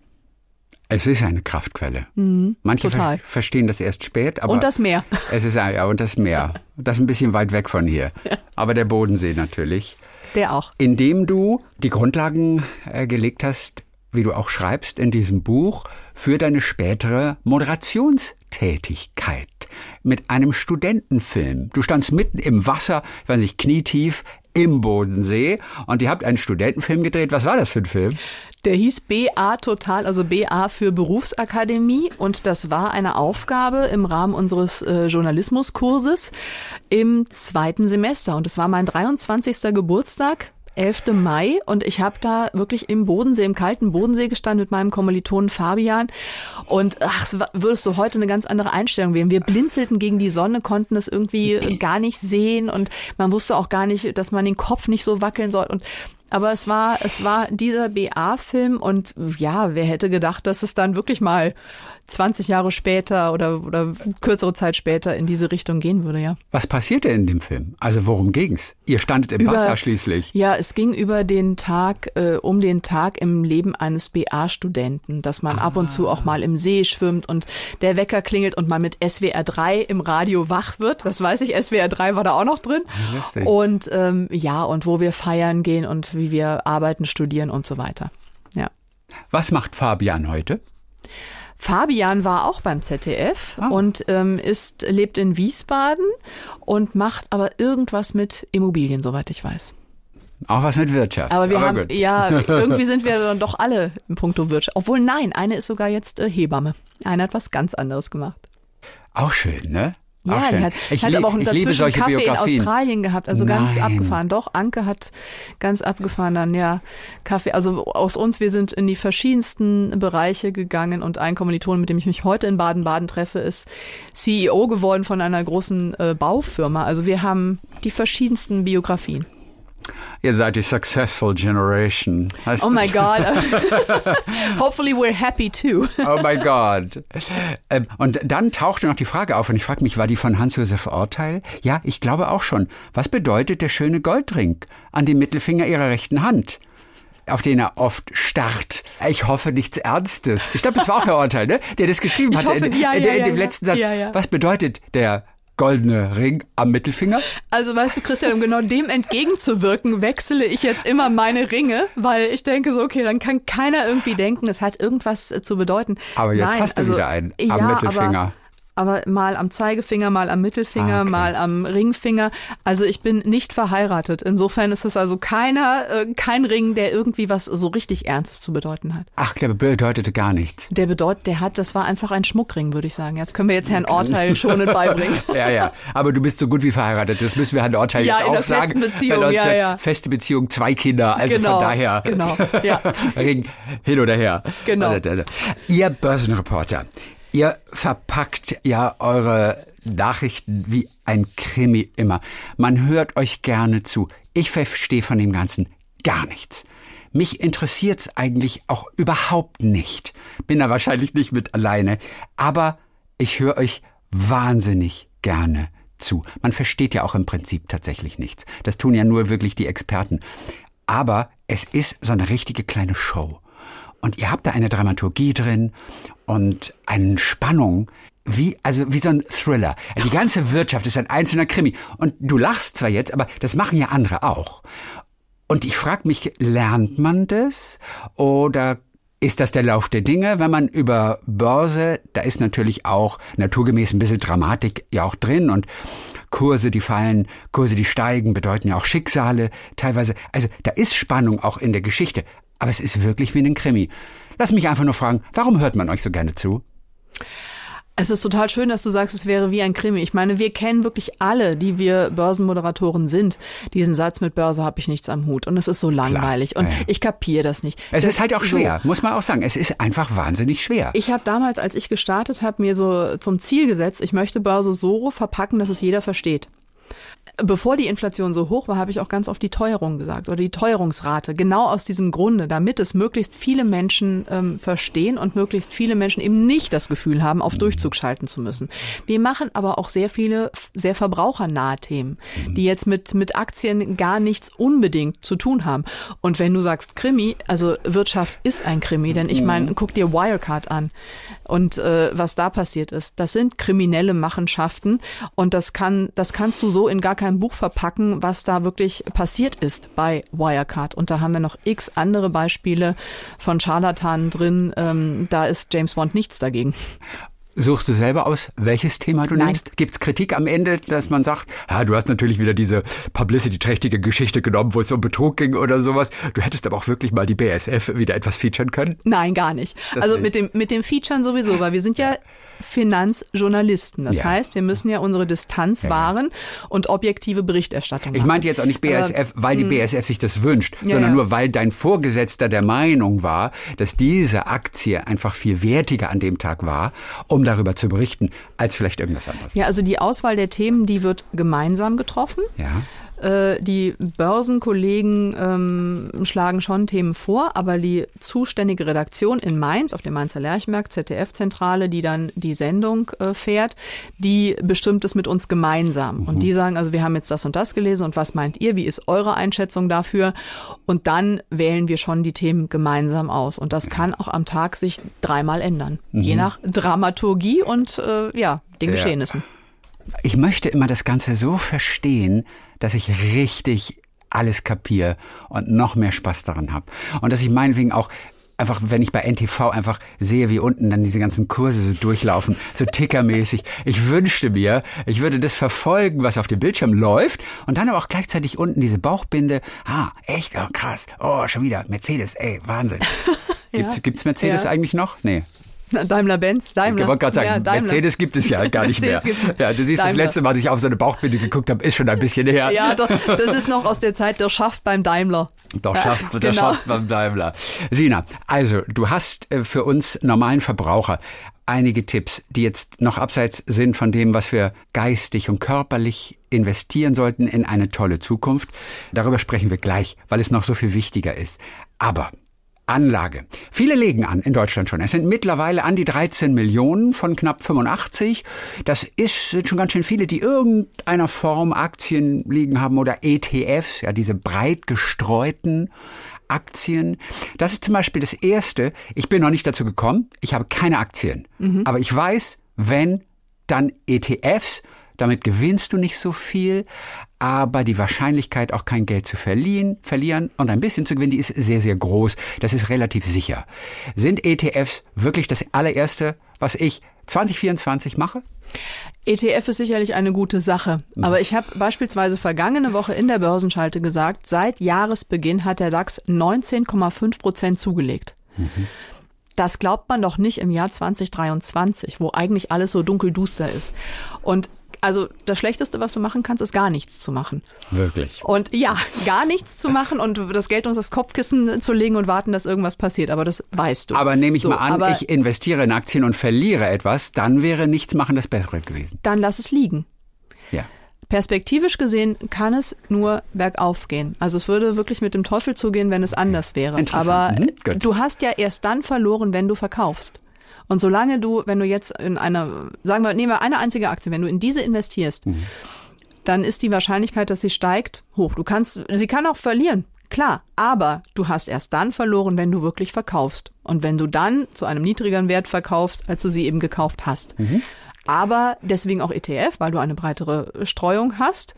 Es ist eine Kraftquelle. Manche Mhm, total. ver verstehen das erst spät, aber und das Meer. es ist ein- ja und das Meer. Das ist ein bisschen weit weg von hier. Aber der Bodensee natürlich. Der auch. Indem du die Grundlagen äh, gelegt hast, wie du auch schreibst in diesem Buch, für deine spätere Moderationstätigkeit mit einem Studentenfilm. Du standst mitten im Wasser, ich weiß nicht, knietief im Bodensee und ihr habt einen Studentenfilm gedreht. Was war das für ein Film? Der hieß BA Total, also BA für Berufsakademie. Und das war eine Aufgabe im Rahmen unseres äh, Journalismuskurses im zweiten Semester. Und es war mein 23. Geburtstag. 11. Mai und ich habe da wirklich im Bodensee, im kalten Bodensee gestanden mit meinem Kommilitonen Fabian und ach, würdest du heute eine ganz andere Einstellung wählen. Wir blinzelten gegen die Sonne, konnten es irgendwie gar nicht sehen und man wusste auch gar nicht, dass man den Kopf nicht so wackeln soll und aber es war, es war dieser BA-Film und ja, wer hätte gedacht, dass es dann wirklich mal 20 Jahre später oder, oder kürzere Zeit später in diese Richtung gehen würde, ja. Was passierte in dem Film? Also worum ging's? Ihr standet im Über- Wasser schließlich. Ja, es ging über den Tag, äh, um den Tag im Leben eines BA-Studenten, dass man ab und zu auch mal im See schwimmt und der Wecker klingelt und man mit SWR 3 im Radio wach wird. Das weiß ich, SWR 3 war da auch noch drin. lustig. Und ähm, ja, und wo wir feiern gehen und wie wir arbeiten, studieren und so weiter. Ja. Was macht Fabian heute? Fabian war auch beim ZDF und ähm, ist, lebt in Wiesbaden und macht aber irgendwas mit Immobilien, soweit ich weiß. Auch was mit Wirtschaft. Aber wir haben, gut. ja, irgendwie sind wir dann doch alle im Punkto Wirtschaft. Obwohl, nein, eine ist sogar jetzt äh, Hebamme. Eine hat was ganz anderes gemacht. Auch schön, ne? Ja, schön. die hat, ich hat lieb- aber auch dazwischen solche Kaffee in. Australien gehabt, also ganz Nein. abgefahren. Doch, Anke hat ganz abgefahren dann, ja, Kaffee. Also aus uns, wir sind in die verschiedensten Bereiche gegangen und ein Kommiliton, mit dem ich mich heute in Baden-Baden treffe, ist CEO geworden von einer großen äh, Baufirma. Also wir haben die verschiedensten Biografien. Ihr seid die Successful Generation. Heißt Oh my? God. Hopefully we're happy too. Oh my God. Ähm, und dann tauchte noch die Frage auf und ich frage mich, war die von Hans-Josef Orteil? Ja, ich glaube auch schon. Was bedeutet der schöne Goldring an dem Mittelfinger Ihrer rechten Hand? auf den er oft starrt. Ich hoffe nichts Ernstes. Ich glaube, das war auch Herr Orteil, ne? der das geschrieben Ich hatte hoffe, in, ja, in, ja, in ja, dem letzten Satz. Was bedeutet der goldene Ring am Mittelfinger? Also weißt du, Christian, um genau dem entgegenzuwirken, wechsle ich jetzt immer meine Ringe, weil ich denke so, okay, dann kann keiner irgendwie denken, es hat irgendwas zu bedeuten. Aber jetzt Nein, hast du also, wieder einen am ja, Mittelfinger. Aber, mal am Zeigefinger, mal am Mittelfinger, Ah, okay. mal am Ringfinger. Also ich bin nicht verheiratet. Insofern ist es also keiner, äh, kein Ring, der irgendwie was so richtig Ernstes zu bedeuten hat. Ach, der bedeutete gar nichts. Der bedeutet, der hat, das war einfach ein Schmuckring, würde ich sagen. Jetzt können wir jetzt Herrn Orteil schonend beibringen. Ja, ja. Aber du bist so gut wie verheiratet. Das müssen wir Herrn Orteil Ja, jetzt in auch der sagen. festen Beziehung, ja, ja. Feste Beziehung, zwei Kinder. Also Genau, von daher. genau, ja. Ring hin oder her. Genau. Ihr Börsenreporter, ihr verpackt ja eure Nachrichten wie ein Krimi immer. Man hört euch gerne zu. Ich verstehe von dem Ganzen gar nichts. Mich interessiert's eigentlich auch überhaupt nicht. Bin da wahrscheinlich nicht mit alleine. Aber ich höre euch wahnsinnig gerne zu. Man versteht ja auch im Prinzip tatsächlich nichts. Das tun ja nur wirklich die Experten. Aber es ist so eine richtige kleine Show. Und ihr habt da eine Dramaturgie drin und eine Spannung, wie, also wie so ein Thriller. Die ganze Wirtschaft ist ein einzelner Krimi. Und du lachst zwar jetzt, aber das machen ja andere auch. Und ich frage mich, lernt man das? Oder ist das der Lauf der Dinge, wenn man über Börse, da ist natürlich auch naturgemäß ein bisschen Dramatik ja auch drin und Kurse, die fallen, Kurse, die steigen, bedeuten ja auch Schicksale teilweise. Also da ist Spannung auch in der Geschichte, aber es ist wirklich wie ein Krimi. Lass mich einfach nur fragen, warum hört man euch so gerne zu? Es ist total schön, dass du sagst, es wäre wie ein Krimi. Ich meine, wir kennen wirklich alle, die wir Börsenmoderatoren sind, diesen Satz mit Börse habe ich nichts am Hut. Und es ist so langweilig. Klar, und ja. ich kapiere das nicht. Es das ist halt auch schwer, so. muss man auch sagen. Es ist einfach wahnsinnig schwer. Ich habe damals, als ich gestartet habe, mir so zum Ziel gesetzt, ich möchte Börse so verpacken, dass es jeder versteht bevor die Inflation so hoch war, habe ich auch ganz oft die Teuerung gesagt oder die Teuerungsrate. Genau aus diesem Grunde, damit es möglichst viele Menschen ähm, verstehen und möglichst viele Menschen eben nicht das Gefühl haben, auf Durchzug schalten zu müssen. Wir machen aber auch sehr viele sehr verbrauchernahe Themen, die jetzt mit, mit Aktien gar nichts unbedingt zu tun haben. Und wenn du sagst Krimi, also Wirtschaft ist ein Krimi, denn ich meine, guck dir Wirecard an und äh, was da passiert ist. Das sind kriminelle Machenschaften und das kann, das kannst du so in gar keinem Buch verpacken, was da wirklich passiert ist bei Wirecard. Und da haben wir noch x andere Beispiele von Scharlatanen drin. Ähm, da ist James Bond nichts dagegen. Suchst du selber aus, welches Thema du Nein. nimmst? Gibt es Kritik am Ende, dass man sagt, ja, du hast natürlich wieder diese publicity-trächtige Geschichte genommen, wo es um Betrug ging oder sowas. Du hättest aber auch wirklich mal die BSF wieder etwas featuren können? Nein, gar nicht. Das also nicht. mit dem, mit dem Featuren sowieso, weil wir sind ja Finanzjournalisten. Das ja. heißt, wir müssen ja unsere Distanz ja. wahren und objektive Berichterstattung Ich meinte jetzt auch nicht BSF, Aber, weil die hm. BSF sich das wünscht, sondern nur weil dein Vorgesetzter der Meinung war, dass diese Aktie einfach viel wertiger an dem Tag war, um darüber zu berichten, als vielleicht irgendwas anderes. Ja, also die Auswahl der Themen, die wird gemeinsam getroffen. Ja. Äh, die Börsenkollegen ähm, schlagen schon Themen vor, aber die zuständige Redaktion in Mainz, auf dem Mainzer Lerchmarkt, ZDF-Zentrale, die dann die Sendung äh, fährt, die bestimmt es mit uns gemeinsam. Mhm. Und die sagen, also wir haben jetzt das und das gelesen und was meint ihr? Wie ist eure Einschätzung dafür? Und dann wählen wir schon die Themen gemeinsam aus. Und das kann auch am Tag sich dreimal ändern, mhm. je nach Dramaturgie und äh, ja, den ja. Geschehnissen. Ich möchte immer das Ganze so verstehen, dass ich richtig alles kapiere und noch mehr Spaß daran habe. Und dass ich meinetwegen auch einfach, wenn ich bei NTV einfach sehe, wie unten dann diese ganzen Kurse so durchlaufen, so tickermäßig. Ich wünschte mir, ich würde das verfolgen, was auf dem Bildschirm läuft und dann aber auch gleichzeitig unten diese Bauchbinde. Ah, echt? Oh, krass. Oh, schon wieder. Mercedes. Ey, Wahnsinn. Gibt's, ja. gibt's Mercedes ja. eigentlich noch? Nee. Daimler-Benz, Daimler. Ich wollte gerade sagen, ja, Mercedes gibt es ja gar nicht mehr. Ja, du siehst, Daimler. das letzte Mal, als ich auf so eine Bauchbinde geguckt habe, ist schon ein bisschen her. Ja, doch, das ist noch aus der Zeit, der schafft beim Daimler. Doch, schafft, ja, der genau. schafft beim Daimler. Sina, also, du hast äh, für uns normalen Verbraucher einige Tipps, die jetzt noch abseits sind von dem, was wir geistig und körperlich investieren sollten in eine tolle Zukunft. Darüber sprechen wir gleich, weil es noch so viel wichtiger ist. Aber Anlage. Viele legen an in Deutschland schon. Es sind mittlerweile an die 13 Millionen von knapp 85. Das ist, sind schon ganz schön viele, die irgendeiner Form Aktien liegen haben oder ETFs, ja, diese breit gestreuten Aktien. Das ist zum Beispiel das erste. Ich bin noch nicht dazu gekommen. Ich habe keine Aktien. Mhm. Aber ich weiß, wenn, dann ETFs. Damit gewinnst du nicht so viel, aber die Wahrscheinlichkeit, auch kein Geld zu verlieren, verlieren und ein bisschen zu gewinnen, die ist sehr, sehr groß. Das ist relativ sicher. Sind ETFs wirklich das allererste, was ich 2024 mache? ETF ist sicherlich eine gute Sache. Mhm. Aber ich habe beispielsweise vergangene Woche in der Börsenschalte gesagt, seit Jahresbeginn hat der DAX 19,5 Prozent zugelegt. Mhm. Das glaubt man doch nicht im Jahr 2023, wo eigentlich alles so dunkelduster ist. Und also das Schlechteste, was du machen kannst, ist gar nichts zu machen. Wirklich. Und ja, gar nichts zu machen und das Geld uns das Kopfkissen zu legen und warten, dass irgendwas passiert. Aber das weißt du. Aber nehme ich so, mal an, ich investiere in Aktien und verliere etwas, dann wäre nichts machen das Bessere gewesen. Dann lass es liegen. Ja. Perspektivisch gesehen kann es nur bergauf gehen. Also es würde wirklich mit dem Teufel zugehen, wenn es anders wäre. Aber mhm, du hast ja erst dann verloren, wenn du verkaufst. Und solange du, wenn du jetzt in einer, sagen wir, nehmen wir eine einzige Aktie, wenn du in diese investierst, mhm. dann ist die Wahrscheinlichkeit, dass sie steigt, hoch. Du kannst, sie kann auch verlieren. Klar, aber du hast erst dann verloren, wenn du wirklich verkaufst. Und wenn du dann zu einem niedrigeren Wert verkaufst, als du sie eben gekauft hast. Mhm. Aber deswegen auch ETF, weil du eine breitere Streuung hast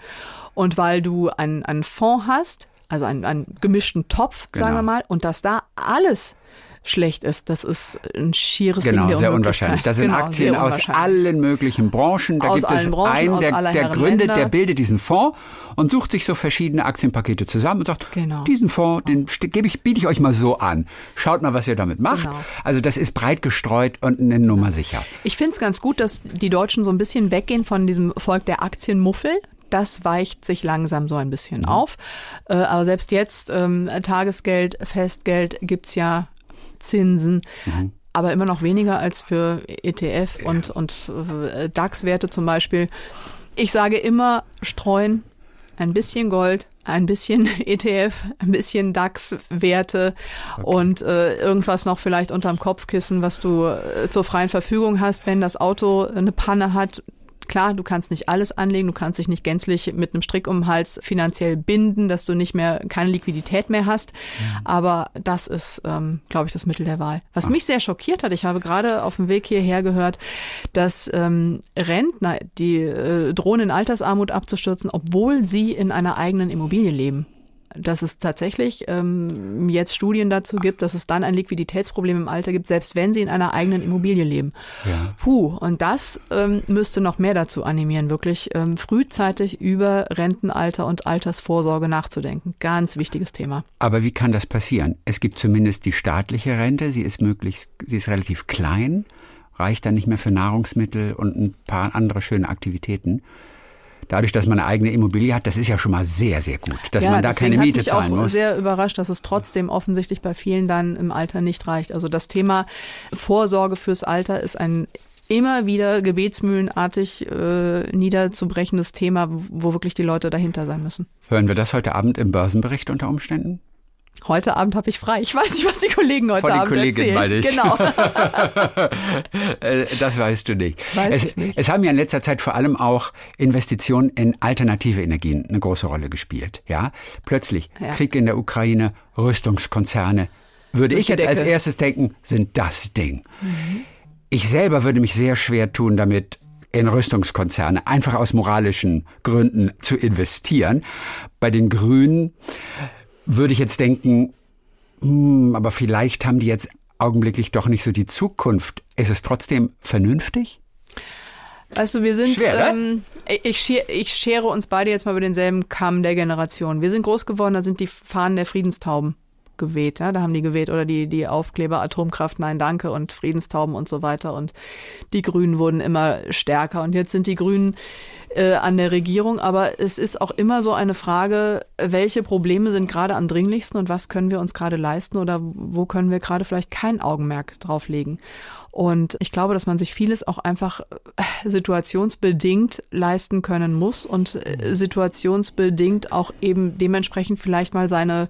und weil du einen, einen Fonds hast, also einen, einen gemischten Topf, genau. sagen wir mal, und dass da alles schlecht ist. Das ist ein schieres genau, Ding der sehr unwahrscheinlich. Das sind genau, Aktien aus allen möglichen Branchen. Da aus gibt es Branchen, einen, der, der gründet, Länder. der bildet diesen Fonds und sucht sich so verschiedene Aktienpakete zusammen und sagt, genau. diesen Fonds, den gebe ich, biete ich euch mal so an. Schaut mal, was ihr damit macht. Genau. Also das ist breit gestreut und eine Nummer sicher. Ich finde es ganz gut, dass die Deutschen so ein bisschen weggehen von diesem Volk der Aktienmuffel. Das weicht sich langsam so ein bisschen mhm. auf. Äh, aber selbst jetzt, ähm, Tagesgeld, Festgeld gibt's ja Zinsen. Mhm. Aber immer noch weniger als für ETF ja. und, und äh, DAX-Werte zum Beispiel. Ich sage immer streuen, ein bisschen Gold, ein bisschen ETF, ein bisschen DAX-Werte okay. und äh, irgendwas noch vielleicht unterm Kopfkissen, was du äh, zur freien Verfügung hast, wenn das Auto eine Panne hat. Klar, du kannst nicht alles anlegen, du kannst dich nicht gänzlich mit einem Strick um den Hals finanziell binden, dass du nicht mehr keine Liquidität mehr hast. Mhm. Aber das ist, ähm, glaube ich, das Mittel der Wahl. Was Ach. mich sehr schockiert hat, ich habe gerade auf dem Weg hierher gehört, dass ähm, Rentner, die äh, drohen in Altersarmut abzustürzen, obwohl sie in einer eigenen Immobilie leben dass es tatsächlich ähm, jetzt Studien dazu gibt, dass es dann ein Liquiditätsproblem im Alter gibt, selbst wenn sie in einer eigenen Immobilie leben. Ja. Puh, und das ähm, müsste noch mehr dazu animieren, wirklich ähm, frühzeitig über Rentenalter und Altersvorsorge nachzudenken. Ganz wichtiges Thema. Aber wie kann das passieren? Es gibt zumindest die staatliche Rente, sie ist möglichst, sie ist relativ klein, reicht dann nicht mehr für Nahrungsmittel und ein paar andere schöne Aktivitäten dadurch, dass man eine eigene Immobilie hat, das ist ja schon mal sehr, sehr gut, dass ja, man da keine Miete zahlen muss. Ich bin sehr überrascht, dass es trotzdem offensichtlich bei vielen dann im Alter nicht reicht. Also das Thema Vorsorge fürs Alter ist ein immer wieder gebetsmühlenartig äh, niederzubrechendes Thema, wo wirklich die Leute dahinter sein müssen. Hören wir das heute Abend im Börsenbericht unter Umständen? Heute Abend habe ich frei. Ich weiß nicht, was die Kollegen heute Von Abend Kollegin erzählen. Meine ich. Genau. Äh, das weißt du nicht. Weiß es, ich nicht. es haben ja in letzter Zeit vor allem auch Investitionen in alternative Energien eine große Rolle gespielt. Ja, plötzlich Ja. Krieg in der Ukraine, Rüstungskonzerne. Würde ich die jetzt als erstes denken, sind das Ding. Mhm. Ich selber würde mich sehr schwer tun, damit in Rüstungskonzerne einfach aus moralischen Gründen zu investieren. Bei den Grünen würde ich jetzt denken, hm, aber vielleicht haben die jetzt augenblicklich doch nicht so die Zukunft. Ist es trotzdem vernünftig? Du, wir sind, Schwer, ähm, ich, ich schere uns beide jetzt mal über denselben Kamm der Generation. Wir sind groß geworden, da sind die Fahnen der Friedenstauben geweht, ja, da haben die geweht oder die, die Aufkleber Atomkraft, nein, danke und Friedenstauben und so weiter. Und die Grünen wurden immer stärker. Und jetzt sind die Grünen äh, an der Regierung, aber es ist auch immer so eine Frage, welche Probleme sind gerade am dringlichsten und was können wir uns gerade leisten oder wo können wir gerade vielleicht kein Augenmerk drauf legen. Und ich glaube, dass man sich vieles auch einfach äh, situationsbedingt leisten können muss und äh, situationsbedingt auch eben dementsprechend vielleicht mal seine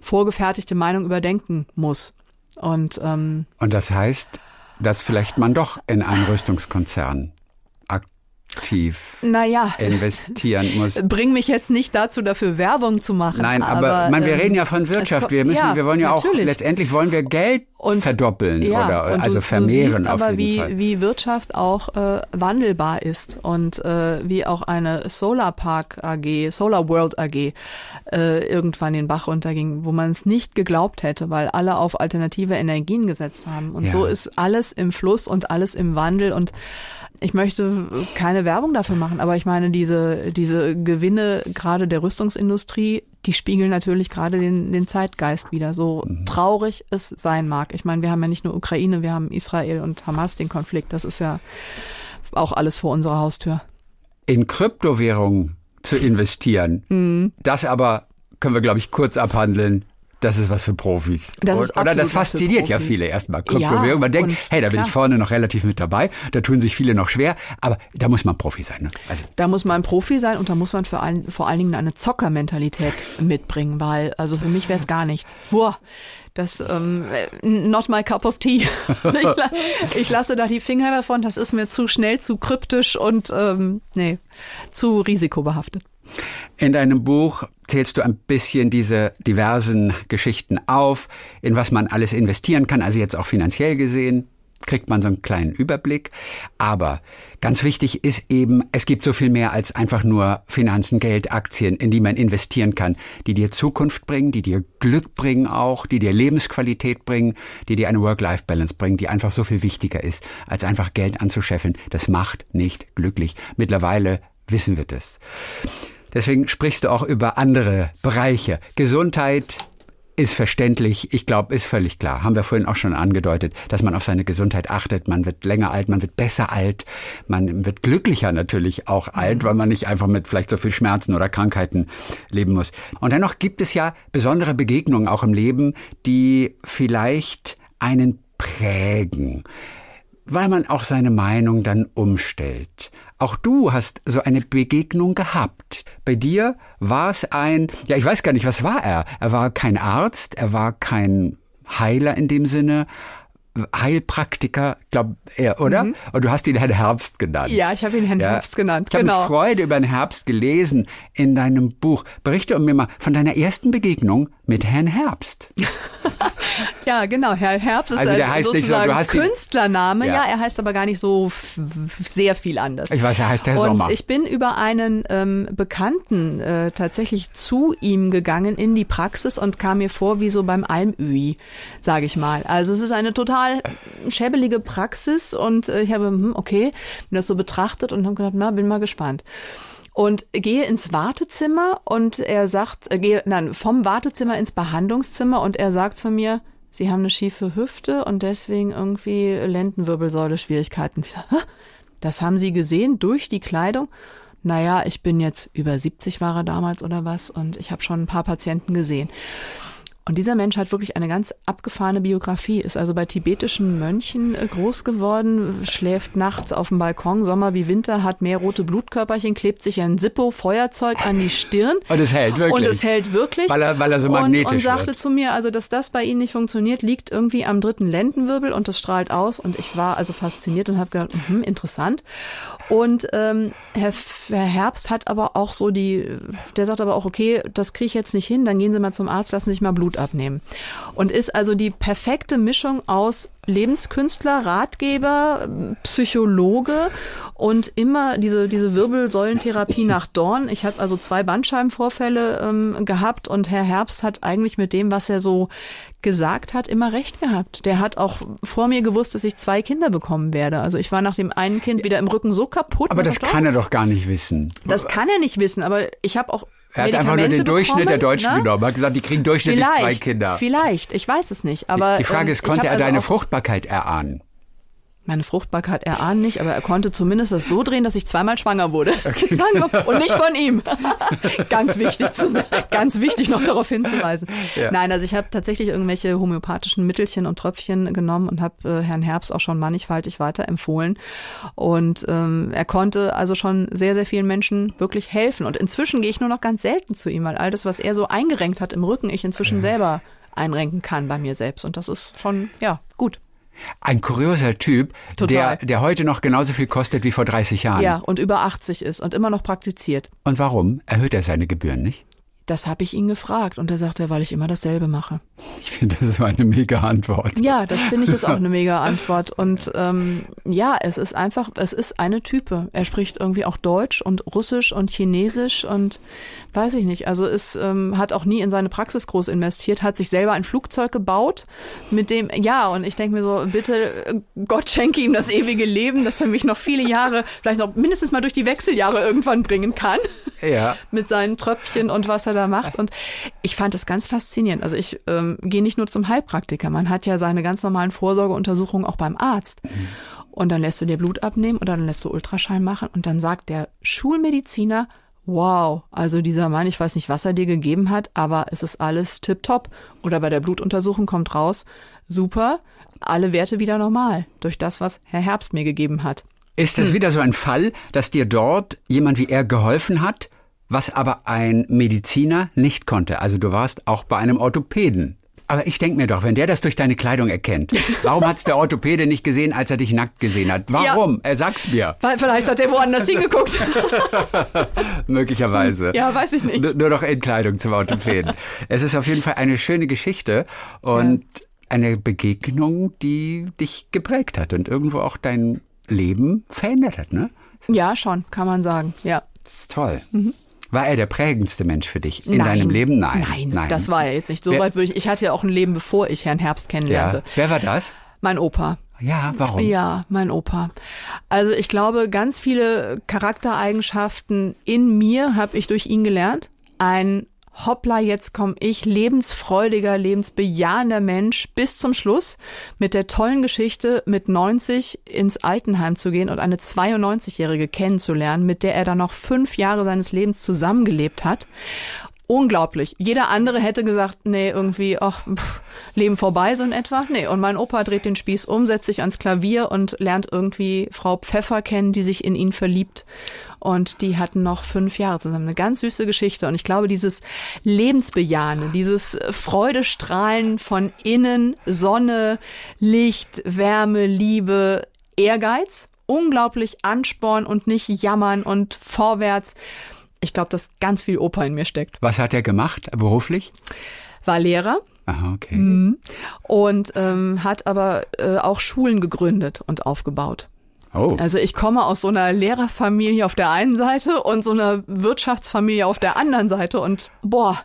vorgefertigte Meinung überdenken muss. Und ähm, Und das heißt, dass vielleicht man doch in einen Rüstungskonzern aktiv naja, investieren muss. bring mich jetzt nicht dazu, dafür Werbung zu machen. Nein, aber, man, wir ähm, reden ja von Wirtschaft. Wir müssen, ja, wir wollen ja auch natürlich. letztendlich wollen wir Geld Und- verdoppeln Ja, oder und also du, vermehren du siehst aber, wie, Fall. wie Wirtschaft auch äh, wandelbar ist und äh, wie auch eine Solar Park AG, Solar World AG äh, irgendwann den Bach runterging, wo man es nicht geglaubt hätte, weil alle auf alternative Energien gesetzt haben. Und Ja. so ist alles im Fluss und alles im Wandel und ich möchte keine Werbung dafür machen, aber ich meine, diese, diese Gewinne gerade der Rüstungsindustrie, die spiegeln natürlich gerade den, den Zeitgeist wieder, so traurig es sein mag. Ich meine, wir haben ja nicht nur Ukraine, wir haben Israel und Hamas, den Konflikt. Das ist ja auch alles vor unserer Haustür. in Kryptowährungen zu investieren. Mhm. Das aber können wir, glaube ich, kurz abhandeln. Das ist was für Profis. Das ist Oder das für fasziniert ja viele erstmal. Ja, man denkt, hey, da bin klar. ich vorne noch relativ mit dabei. Da tun sich viele noch schwer. Aber da muss man Profi sein. Ne? Also, Da muss man Profi sein und da muss man vor allen, vor allen Dingen eine Zockermentalität mitbringen, weil also für mich wäre es gar nichts. Boah, das ähm, not my cup of tea. ich, ich lasse da die Finger davon. Das ist mir zu schnell, zu kryptisch und ähm, nee, zu risikobehaftet. In deinem Buch zählst du ein bisschen diese diversen Geschichten auf, in was man alles investieren kann, also jetzt auch finanziell gesehen. kriegt man so einen kleinen Überblick. Aber ganz wichtig ist eben, es gibt so viel mehr als einfach nur Finanzen, Geld, Aktien, in die man investieren kann, die dir Zukunft bringen, die dir Glück bringen auch, die dir Lebensqualität bringen, die dir eine Work-Life-Balance bringen, die einfach so viel wichtiger ist, als einfach Geld anzuscheffeln. Das macht nicht glücklich. Mittlerweile wissen wir das. Deswegen sprichst du auch über andere Bereiche. Gesundheit, ist verständlich. Ich glaube, ist völlig klar. Haben wir vorhin auch schon angedeutet, dass man auf seine Gesundheit achtet. Man wird länger alt, man wird besser alt. Man wird glücklicher natürlich auch alt, weil man nicht einfach mit vielleicht so viel Schmerzen oder Krankheiten leben muss. Und dennoch gibt es ja besondere Begegnungen auch im Leben, die vielleicht einen prägen weil man auch seine Meinung dann umstellt. Auch du hast so eine Begegnung gehabt. Bei dir war es ein, ja, ich weiß gar nicht, was war er? Er war kein Arzt, er war kein Heiler in dem Sinne, Heilpraktiker, glaub er, oder? Mhm. Und du hast ihn Herrn Herbst genannt. Ja, ich habe ihn Herrn ja. Herbst genannt. Ich genau. habe mit Freude über den Herbst gelesen in deinem Buch. Berichte mir mal von deiner ersten Begegnung mit Herrn Herbst. ja, genau. Herr Herbst ist also der heißt sozusagen nicht so, Künstlername. Ja. ja. er heißt aber gar nicht so sehr viel anders. Ich weiß, er heißt Herr Und Sommer. ich bin über einen ähm, Bekannten äh, tatsächlich zu ihm gegangen in die Praxis und kam mir vor wie so beim Almöhi, sage ich mal. Also es ist eine total schäbelige Praxis und äh, ich habe, hm, okay, bin das so betrachtet und habe gedacht, na, bin mal gespannt und gehe ins Wartezimmer und er sagt, äh, gehe nein, vom Wartezimmer ins Behandlungszimmer und er sagt zu mir, Sie haben eine schiefe Hüfte und deswegen irgendwie Lendenwirbelsäule Schwierigkeiten. Ich sag, das haben Sie gesehen durch die Kleidung? Naja, ich bin jetzt über 70 war er damals oder was und ich habe schon ein paar Patienten gesehen. Und dieser Mensch hat wirklich eine ganz abgefahrene Biografie, ist also bei tibetischen Mönchen äh, groß geworden, schläft nachts auf dem Balkon, Sommer wie Winter, hat mehr rote Blutkörperchen, klebt sich ein Zippo-Feuerzeug an die Stirn. Und es hält wirklich. Und es hält wirklich. Weil er, weil er so magnetisch und, und sagte wird. zu mir, also dass das bei ihm nicht funktioniert, liegt irgendwie am dritten Lendenwirbel und das strahlt aus. Und ich war also fasziniert und habe gedacht, mh, interessant. Und ähm, Herr, Herr Herbst hat aber auch so die, der sagt aber auch, okay, das kriege ich jetzt nicht hin, dann gehen Sie mal zum Arzt, lassen sich mal Blut abnehmen. Und ist also die perfekte Mischung aus Lebenskünstler, Ratgeber, Psychologe und immer diese, diese Wirbelsäulentherapie nach Dorn. Ich habe also zwei Bandscheibenvorfälle ähm, gehabt und Herr Herbst hat eigentlich mit dem, was er so gesagt hat, immer recht gehabt. Der hat auch vor mir gewusst, dass ich zwei Kinder bekommen werde. Also ich war nach dem einen Kind wieder im Rücken so kaputt. Aber das kann er doch gar nicht wissen. Das kann er nicht wissen, aber ich habe auch er hat einfach nur den Durchschnitt der Deutschen ne? genommen. Er hat gesagt, die kriegen durchschnittlich vielleicht, zwei Kinder. Vielleicht, ich weiß es nicht. Aber die Frage ist, ähm, konnte er also deine Fruchtbarkeit erahnen? Meine Fruchtbarkeit erahnen nicht, aber er konnte zumindest das so drehen, dass ich zweimal schwanger wurde. Okay. Und nicht von ihm. ganz wichtig zu ganz wichtig noch darauf hinzuweisen. Ja. Nein, also ich habe tatsächlich irgendwelche homöopathischen Mittelchen und Tröpfchen genommen und habe äh, Herrn Herbst auch schon mannigfaltig weiterempfohlen. Und ähm, er konnte also schon sehr, sehr vielen Menschen wirklich helfen. Und inzwischen gehe ich nur noch ganz selten zu ihm, weil all das, was er so eingerenkt hat im Rücken, ich inzwischen ja. selber einrenken kann bei mir selbst. Und das ist schon, ja, gut. Ein kurioser Typ, der, der heute noch genauso viel kostet wie vor 30 Jahren. Ja, und über 80 ist und immer noch praktiziert. Und warum? Erhöht er seine Gebühren nicht? Das habe ich ihn gefragt und er sagte, weil ich immer dasselbe mache. Ich finde, das ist eine mega Antwort. Ja, das finde ich ist auch eine mega Antwort. Und ähm, ja, es ist einfach, es ist eine Type. Er spricht irgendwie auch Deutsch und Russisch und Chinesisch und weiß ich nicht. Also es ähm, hat auch nie in seine Praxis groß investiert, hat sich selber ein Flugzeug gebaut, mit dem, ja, und ich denke mir so, bitte Gott schenke ihm das ewige Leben, dass er mich noch viele Jahre, vielleicht noch mindestens mal durch die Wechseljahre irgendwann bringen kann. Ja. mit seinen Tröpfchen und was er da macht. Und ich fand das ganz faszinierend. Also ich ähm, gehe nicht nur zum Heilpraktiker. Man hat ja seine ganz normalen Vorsorgeuntersuchungen auch beim Arzt. Mhm. Und dann lässt du dir Blut abnehmen oder dann lässt du Ultraschall machen und dann sagt der Schulmediziner, wow, also dieser Mann, ich weiß nicht, was er dir gegeben hat, aber es ist alles tipptopp. Oder bei der Blutuntersuchung kommt raus, super, alle Werte wieder normal durch das, was Herr Herbst mir gegeben hat. Ist das hm. wieder so ein Fall, dass dir dort jemand wie er geholfen hat, was aber ein Mediziner nicht konnte? Also du warst auch bei einem Orthopäden. Aber ich denke mir doch, wenn der das durch deine Kleidung erkennt, warum hat's der Orthopäde nicht gesehen, als er dich nackt gesehen hat? Warum? Ja. Er sag's mir. Weil vielleicht hat er woanders hingeguckt. Möglicherweise. Ja, weiß ich nicht. Nur, nur noch in Kleidung zum Orthopäden. es ist auf jeden Fall eine schöne Geschichte und ja eine Begegnung, die dich geprägt hat und irgendwo auch dein Leben verändert hat, ne? Ja, schon, kann man sagen, ja. Das ist toll. Mhm. War er der prägendste Mensch für dich in Nein. deinem Leben? Nein. Nein, Nein. das war er jetzt nicht. So Wer- weit würde ich. Ich hatte ja auch ein Leben, bevor ich Herrn Herbst kennenlernte. ja. Wer war das? Mein Opa. Ja, warum? Ja, mein Opa. Also ich glaube, ganz viele Charaktereigenschaften in mir habe ich durch ihn gelernt. Ein Hoppla, jetzt komme ich, lebensfreudiger, lebensbejahender Mensch bis zum Schluss mit der tollen Geschichte, mit 90 ins Altenheim zu gehen und eine 92-Jährige kennenzulernen, mit der er dann noch fünf Jahre seines Lebens zusammengelebt hat. Unglaublich. Jeder andere hätte gesagt, nee, irgendwie, ach, pff, Leben vorbei so in etwa. Nee, und mein Opa dreht den Spieß um, setzt sich ans Klavier und lernt irgendwie Frau Pfeffer kennen, die sich in ihn verliebt. Und die hatten noch fünf Jahre zusammen. Eine ganz süße Geschichte. Und ich glaube, dieses Lebensbejahende, dieses Freudestrahlen von innen, Sonne, Licht, Wärme, Liebe, Ehrgeiz, unglaublich Ansporn und nicht jammern und vorwärts. Ich glaube, dass ganz viel Opa in mir steckt. Was hat er gemacht, beruflich? War Lehrer Aha, okay. Mhm. und ähm, hat aber äh, auch Schulen gegründet und aufgebaut. Oh, Also ich komme aus so einer Lehrerfamilie auf der einen Seite und so einer Wirtschaftsfamilie auf der anderen Seite und boah,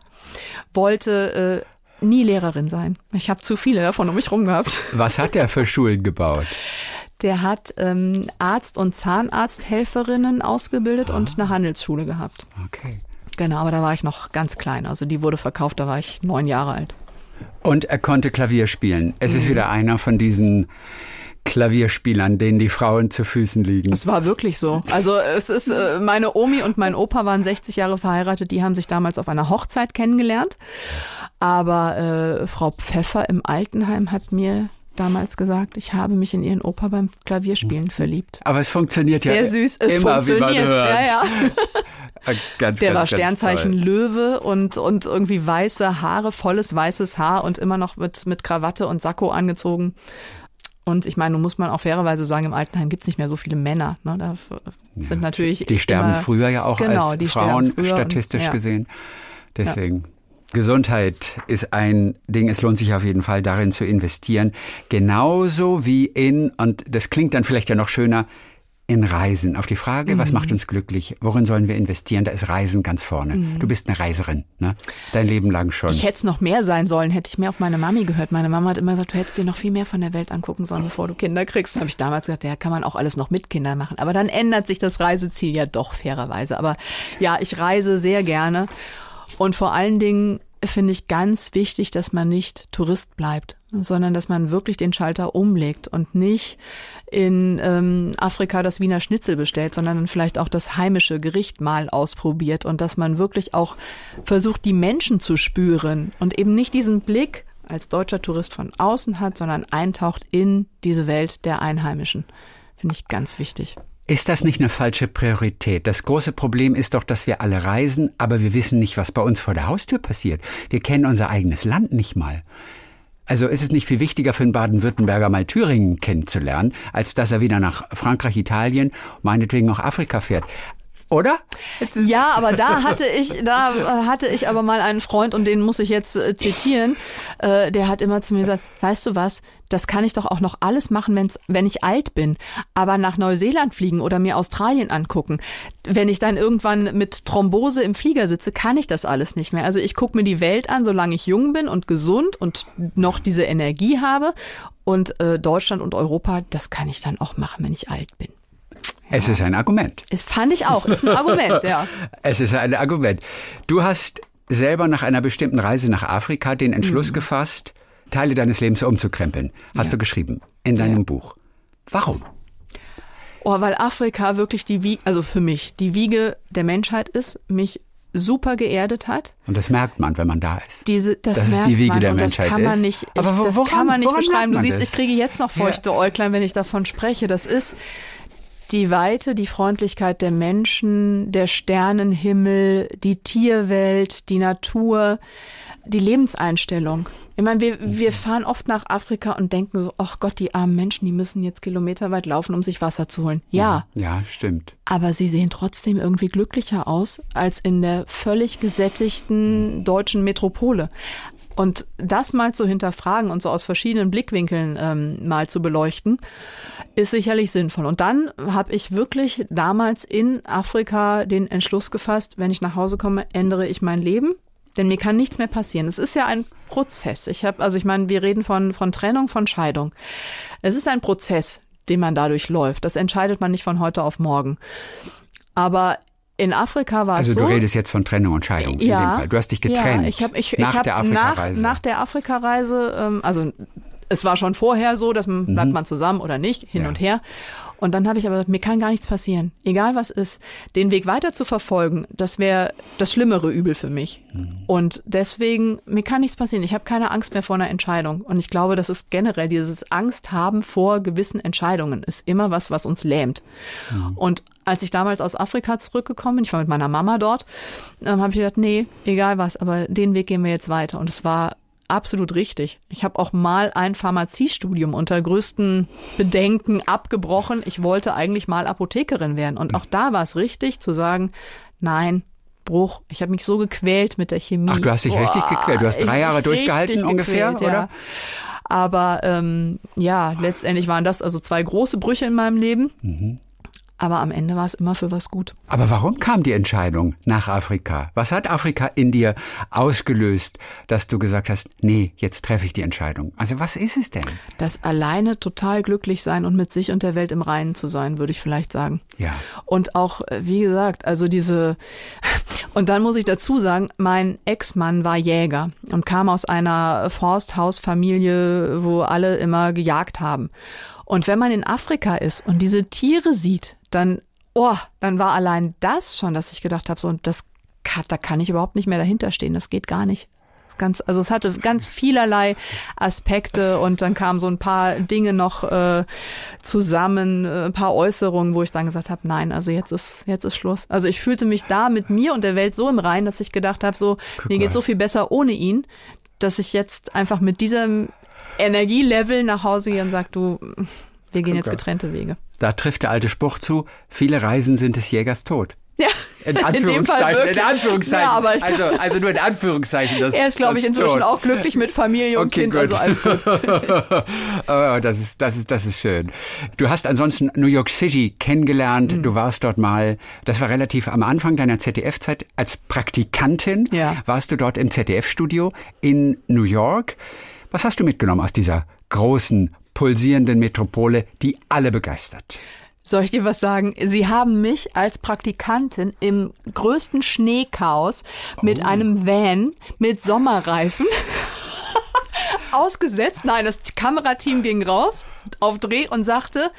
wollte äh, nie Lehrerin sein. Ich habe zu viele davon um mich rum gehabt. was hat er für Schulen gebaut? Der hat ähm, Arzt- und Zahnarzthelferinnen ausgebildet und eine Handelsschule gehabt. Okay. Genau, aber da war ich noch ganz klein. Also die wurde verkauft, da war ich neun Jahre alt. Und er konnte Klavier spielen. Es Mhm. ist wieder einer von diesen Klavierspielern, denen die Frauen zu Füßen liegen. Es war wirklich so. Also es ist, äh, meine Omi und mein Opa waren 60 Jahre verheiratet, die haben sich damals auf einer Hochzeit kennengelernt. Aber äh, Frau Pfeffer im Altenheim hat mir damals gesagt, ich habe mich in ihren Opa beim Klavierspielen verliebt. Aber es funktioniert ja Sehr süß, es immer, funktioniert. wie man hört. Ja, ja. Ganz, Der ganz, war Sternzeichen. Löwe und, und irgendwie weiße Haare, volles weißes Haar und immer noch mit, mit Krawatte und Sakko angezogen. Und ich meine, nun muss man auch fairerweise sagen, im Altenheim gibt es nicht mehr so viele Männer. Ne? Da sind natürlich. Die sterben immer, früher ja auch genau, als Frauen, statistisch ja. gesehen. Deswegen. Gesundheit ist ein Ding, es lohnt sich auf jeden Fall darin zu investieren. Genauso wie in, und das klingt dann vielleicht ja noch schöner, in Reisen. Auf die Frage, was Mhm. macht uns glücklich? Worin sollen wir investieren? Da ist Reisen ganz vorne. Du bist eine Reiserin, ne? Dein Leben lang schon. Mhm. Ich hätte es noch mehr sein sollen, hätte ich mehr auf meine Mami gehört. Meine Mama hat immer gesagt, du hättest dir noch viel mehr von der Welt angucken sollen, bevor du Kinder kriegst. Habe ich damals gesagt, ja, kann man auch alles noch mit Kindern machen. Aber dann ändert sich das Reiseziel ja doch fairerweise. Aber ja, ich reise sehr gerne. Und vor allen Dingen finde ich ganz wichtig, dass man nicht Tourist bleibt, sondern dass man wirklich den Schalter umlegt und nicht in ähm, Afrika das Wiener Schnitzel bestellt, sondern vielleicht auch das heimische Gericht mal ausprobiert und dass man wirklich auch versucht, die Menschen zu spüren und eben nicht diesen Blick als deutscher Tourist von außen hat, sondern eintaucht in diese Welt der Einheimischen. Finde ich ganz wichtig. Ist das nicht eine falsche Priorität? Das große Problem ist doch, dass wir alle reisen, aber wir wissen nicht, was bei uns vor der Haustür passiert. Wir kennen unser eigenes Land nicht mal. Also ist es nicht viel wichtiger für einen Baden-Württemberger mal Thüringen kennenzulernen, als dass er wieder nach Frankreich, Italien, meinetwegen auch Afrika fährt. Oder? Ja, aber da hatte ich, da hatte ich aber mal einen Freund und den muss ich jetzt äh, zitieren. Äh, der hat immer zu mir gesagt: Weißt du was? Das kann ich doch auch noch alles machen, wenn's, wenn ich alt bin. Aber nach Neuseeland fliegen oder mir Australien angucken. Wenn ich dann irgendwann mit Thrombose im Flieger sitze, kann ich das alles nicht mehr. Also ich gucke mir die Welt an, solange ich jung bin und gesund und noch diese Energie habe. Und äh, Deutschland und Europa, das kann ich dann auch machen, wenn ich alt bin. Es ist ein Argument. Das fand ich auch. Ist ein Argument, ja. Es ist ein Argument. Du hast selber nach einer bestimmten Reise nach Afrika den Entschluss Mhm. gefasst, Teile deines Lebens umzukrempeln. Hast du geschrieben in deinem Buch. Warum? Oh, weil Afrika wirklich die Wiege, also für mich, die Wiege der Menschheit ist, mich super geerdet hat. Und das merkt man, wenn man da ist. Diese, das Dass es merkt die Wiege man der und das Menschheit kann man ist. nicht, ich, Aber wo- das woran- kann man nicht woran beschreiben. Du siehst, das? ich kriege jetzt noch feuchte Äuglein, wenn ich davon spreche. Das ist die Weite, die Freundlichkeit der Menschen, der Sternenhimmel, die Tierwelt, die Natur, die Lebenseinstellung. Ich meine, wir, wir fahren oft nach Afrika und denken so, ach Gott, die armen Menschen, die müssen jetzt kilometerweit laufen, um sich Wasser zu holen. Ja, Ja, stimmt. aber sie sehen trotzdem irgendwie glücklicher aus als in der völlig gesättigten deutschen Metropole. Und das mal zu hinterfragen und so aus verschiedenen Blickwinkeln ähm, mal zu beleuchten, ist sicherlich sinnvoll. Und dann habe ich wirklich damals in Afrika den Entschluss gefasst, wenn ich nach Hause komme, ändere ich mein Leben. Denn mir kann nichts mehr passieren. Es ist ja ein Prozess. Ich habe, also ich meine, wir reden von, von Trennung, von Scheidung. Es ist ein Prozess, den man dadurch läuft. Das entscheidet man nicht von heute auf morgen. Aber in Afrika war also es so. Also du redest jetzt von Trennung und Scheidung ja, in dem Fall. Du hast dich getrennt ja, ich hab, ich, nach ich der Afrikareise. Nach, nach der Afrikareise, ähm, also es war schon vorher so, dass man, bleibt man zusammen oder nicht, hin Ja. und her. Und dann habe ich aber gesagt, mir kann gar nichts passieren. Egal was ist. Den Weg weiter zu verfolgen, das wäre das schlimmere Übel für mich. Und deswegen, mir kann nichts passieren. Ich habe keine Angst mehr vor einer Entscheidung. Und ich glaube, das ist generell dieses Angst haben vor gewissen Entscheidungen, ist immer was, was uns lähmt. Und als ich damals aus Afrika zurückgekommen bin, ich war mit meiner Mama dort, ähm, habe ich gedacht, nee, egal was, aber den Weg gehen wir jetzt weiter. Und es war absolut richtig. Ich habe auch mal ein Pharmaziestudium unter größten Bedenken abgebrochen. Ich wollte eigentlich mal Apothekerin werden. Und auch da war es richtig zu sagen, nein, Bruch. Ich habe mich so gequält mit der Chemie. Ach, du hast dich richtig gequält. Du hast drei Jahre durchgehalten ungefähr, gequält, oder? Ja. Aber ähm, ja, letztendlich waren das also zwei große Brüche in meinem Leben. Mhm. Aber am Ende war es immer für was gut. Aber warum kam die Entscheidung nach Afrika? Was hat Afrika in dir ausgelöst, dass du gesagt hast, nee, jetzt treffe ich die Entscheidung? Also was ist es denn? Das alleine total glücklich sein und mit sich und der Welt im Reinen zu sein, würde ich vielleicht sagen. Ja. Und auch, äh, wie gesagt, also diese, und dann muss ich dazu sagen, mein Ex-Mann war Jäger und kam aus einer Forsthausfamilie, wo alle immer gejagt haben. Und wenn man in Afrika ist und diese Tiere sieht, dann, oh, dann war allein das schon, dass ich gedacht habe, so, und das, da kann ich überhaupt nicht mehr dahinter stehen, das geht gar nicht. Ganz, also es hatte ganz vielerlei Aspekte und dann kamen so ein paar Dinge noch äh, zusammen, äh, ein paar Äußerungen, wo ich dann gesagt habe, nein, also jetzt ist jetzt ist Schluss. Also ich fühlte mich da mit mir und der Welt so im Reinen, dass ich gedacht habe, so mir mal. geht so viel besser ohne ihn, dass ich jetzt einfach mit diesem Energielevel nach Hause gehe und sage, du, wir gehen jetzt mal. getrennte Wege. Da trifft der alte Spruch zu, viele Reisen sind des Jägers Tod. Ja, In Anführungszeichen. in wirklich. Anführungszeichen. Ja, aber also, also nur in Anführungszeichen. Das, Er ist, glaube ich, inzwischen Tod. auch glücklich mit Familie und Okay, Kind, gut. also alles gut. oh, das ist, das ist, das ist schön. Du hast ansonsten New York City kennengelernt. Mhm. Du warst dort mal, das war relativ am Anfang deiner ZDF-Zeit als Praktikantin. Ja. Warst du dort im ZDF-Studio in New York. Was hast du mitgenommen aus dieser großen, pulsierenden Metropole, die alle begeistert? Soll ich dir was sagen? Sie haben mich als Praktikantin im größten Schneechaos mit Oh. einem Van mit Sommerreifen ausgesetzt. Nein, das Kamerateam ging raus auf Dreh und sagte,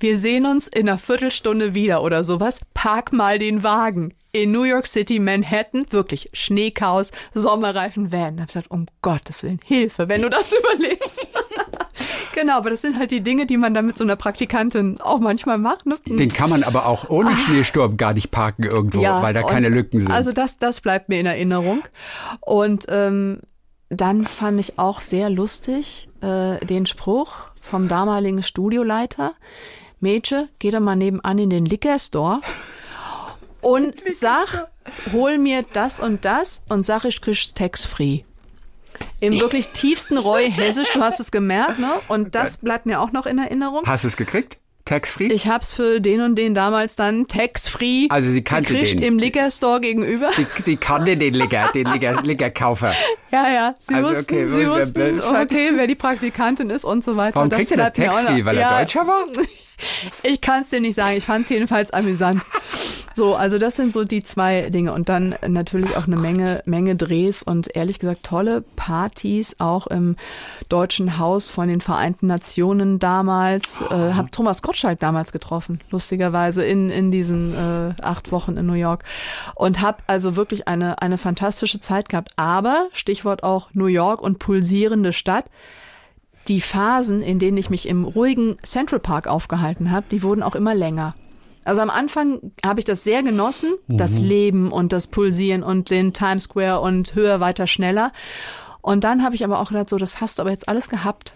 wir sehen uns in einer Viertelstunde wieder oder sowas. Park mal den Wagen. In New York City, Manhattan, wirklich Schneechaos, Sommerreifen, Van. Da hab ich gesagt, um Gottes Willen, Hilfe, wenn du das überlebst. Genau, aber das sind halt die Dinge, die man dann mit so einer Praktikantin auch manchmal macht. Ne? Den kann man aber auch ohne Schneesturm gar nicht parken irgendwo, weil da keine Lücken sind. Also das, das bleibt mir in Erinnerung. Und ähm, dann fand ich auch sehr lustig äh, den Spruch vom damaligen Studioleiter. Mädche, geh doch mal nebenan in den Liquor Store und sag, hol mir das und das und sag, ich krieg's tax-free. Im wirklich tiefsten Roy Hessisch, du hast es gemerkt, ne? Und das bleibt mir auch noch in Erinnerung. Hast du es gekriegt? Tax-free? Ich hab's für den und den damals dann tax-free Also sie kannte gekriegt den. im Liquor Store gegenüber. Sie, sie kannte den Licker, den Licker, Lickerkaufer. Ja, ja. Sie Also, wussten, okay, sie wer- wussten, okay, wer die Praktikantin ist und so weiter. Warum kriegt er das Tax-free? Weil er Deutscher war? Ich kann es dir nicht sagen. Ich fand es jedenfalls amüsant. So, also das sind so die zwei Dinge. Und dann natürlich auch eine Menge, Menge Drehs und ehrlich gesagt tolle Partys, auch im Deutschen Haus von den Vereinten Nationen damals. Äh, hab Thomas Gottschalk damals getroffen, lustigerweise, in, in diesen äh, acht Wochen in New York. Und hab also wirklich eine, eine fantastische Zeit gehabt. Aber, Stichwort auch New York und pulsierende Stadt, die Phasen, in denen ich mich im ruhigen Central Park aufgehalten habe, die wurden auch immer länger. Also am Anfang habe ich das sehr genossen, das Leben und das Pulsieren und den Times Square und höher, weiter, schneller. Und dann habe ich aber auch gedacht, so, das hast du aber jetzt alles gehabt.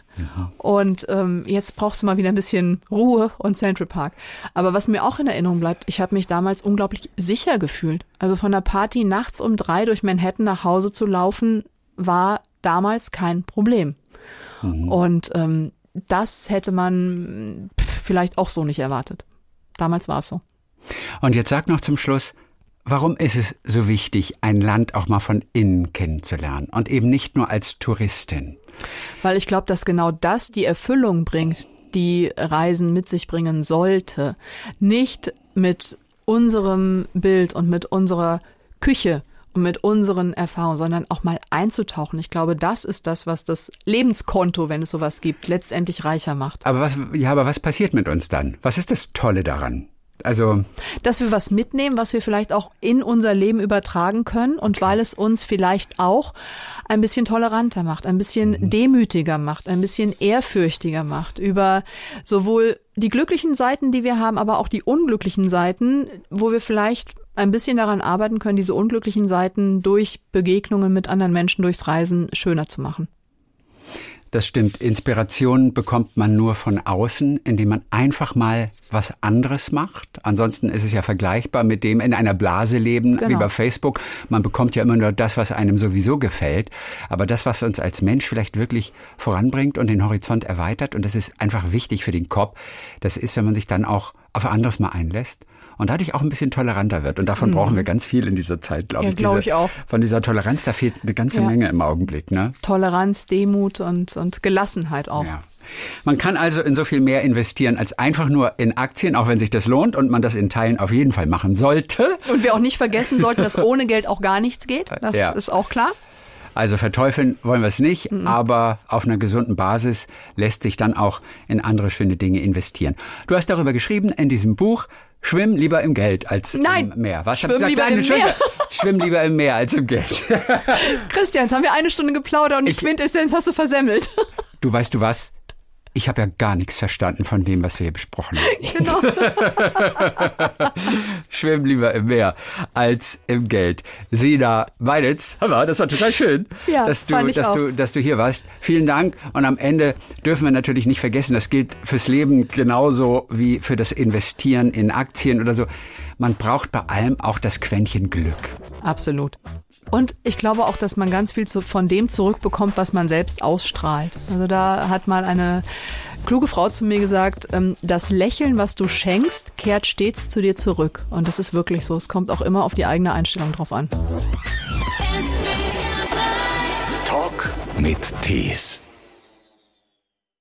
Und ähm, jetzt brauchst du mal wieder ein bisschen Ruhe und Central Park. Aber was mir auch in Erinnerung bleibt, ich habe mich damals unglaublich sicher gefühlt. Also von der Party nachts um drei durch Manhattan nach Hause zu laufen, war damals kein Problem. Mhm. Und ähm, das hätte man vielleicht auch so nicht erwartet. Damals war es so. Und jetzt sag noch zum Schluss, warum ist es so wichtig, ein Land auch mal von innen kennenzulernen und eben nicht nur als Touristin? Weil ich glaube, dass genau das die Erfüllung bringt, die Reisen mit sich bringen sollte. Nicht mit unserem Bild und mit unserer Küche mit unseren Erfahrungen, sondern auch mal einzutauchen. Ich glaube, das ist das, was das Lebenskonto, wenn es sowas gibt, letztendlich reicher macht. Aber was, ja, aber was passiert mit uns dann? Was ist das Tolle daran? Also, dass wir was mitnehmen, was wir vielleicht auch in unser Leben übertragen können und weil es uns vielleicht auch ein bisschen toleranter macht, ein bisschen mhm. demütiger macht, ein bisschen ehrfürchtiger macht über sowohl die glücklichen Seiten, die wir haben, aber auch die unglücklichen Seiten, wo wir vielleicht ein bisschen daran arbeiten können, diese unglücklichen Seiten durch Begegnungen mit anderen Menschen, durchs Reisen schöner zu machen. Das stimmt. Inspiration bekommt man nur von außen, indem man einfach mal was anderes macht. Ansonsten ist es ja vergleichbar mit dem in einer Blase leben, genau. wie bei Facebook. Man bekommt ja immer nur das, was einem sowieso gefällt. Aber das, was uns als Mensch vielleicht wirklich voranbringt und den Horizont erweitert, und das ist einfach wichtig für den Kopf, das ist, wenn man sich dann auch auf anderes mal einlässt und dadurch auch ein bisschen toleranter wird. Und davon mhm. brauchen wir ganz viel in dieser Zeit, glaube ja, ich. Glaube ich auch. Von dieser Toleranz, da fehlt eine ganze ja. Menge im Augenblick. Ne? Toleranz, Demut und, und Gelassenheit auch. Ja. Man kann also in so viel mehr investieren als einfach nur in Aktien, auch wenn sich das lohnt und man das in Teilen auf jeden Fall machen sollte. Und wir auch nicht vergessen sollten, dass ohne Geld auch gar nichts geht. Das ja. ist auch klar. Also verteufeln wollen wir es nicht, mhm. aber auf einer gesunden Basis lässt sich dann auch in andere schöne Dinge investieren. Du hast darüber geschrieben in diesem Buch, Schwimm lieber im Geld als Nein, im Meer. Was schwimm lieber im Meer. Schwimm lieber im Meer als im Geld. Christian, jetzt haben wir eine Stunde geplaudert und die Quintessenz hast du versemmelt. Du weißt du was? Ich habe ja gar nichts verstanden von dem, was wir hier besprochen haben. Genau. Schwimm lieber im Meer als im Geld. Sina Weiditz, das war total schön, ja, dass, du, dass, du, dass du hier warst. Vielen Dank. Und am Ende dürfen wir natürlich nicht vergessen, das gilt fürs Leben genauso wie für das Investieren in Aktien oder so. Man braucht bei allem auch das Quäntchen Glück. Absolut. Und ich glaube auch, dass man ganz viel zu, von dem zurückbekommt, was man selbst ausstrahlt. Also da hat mal eine kluge Frau zu mir gesagt, ähm, das Lächeln, was du schenkst, kehrt stets zu dir zurück. Und das ist wirklich so. Es kommt auch immer auf die eigene Einstellung drauf an. Talk mit Tees.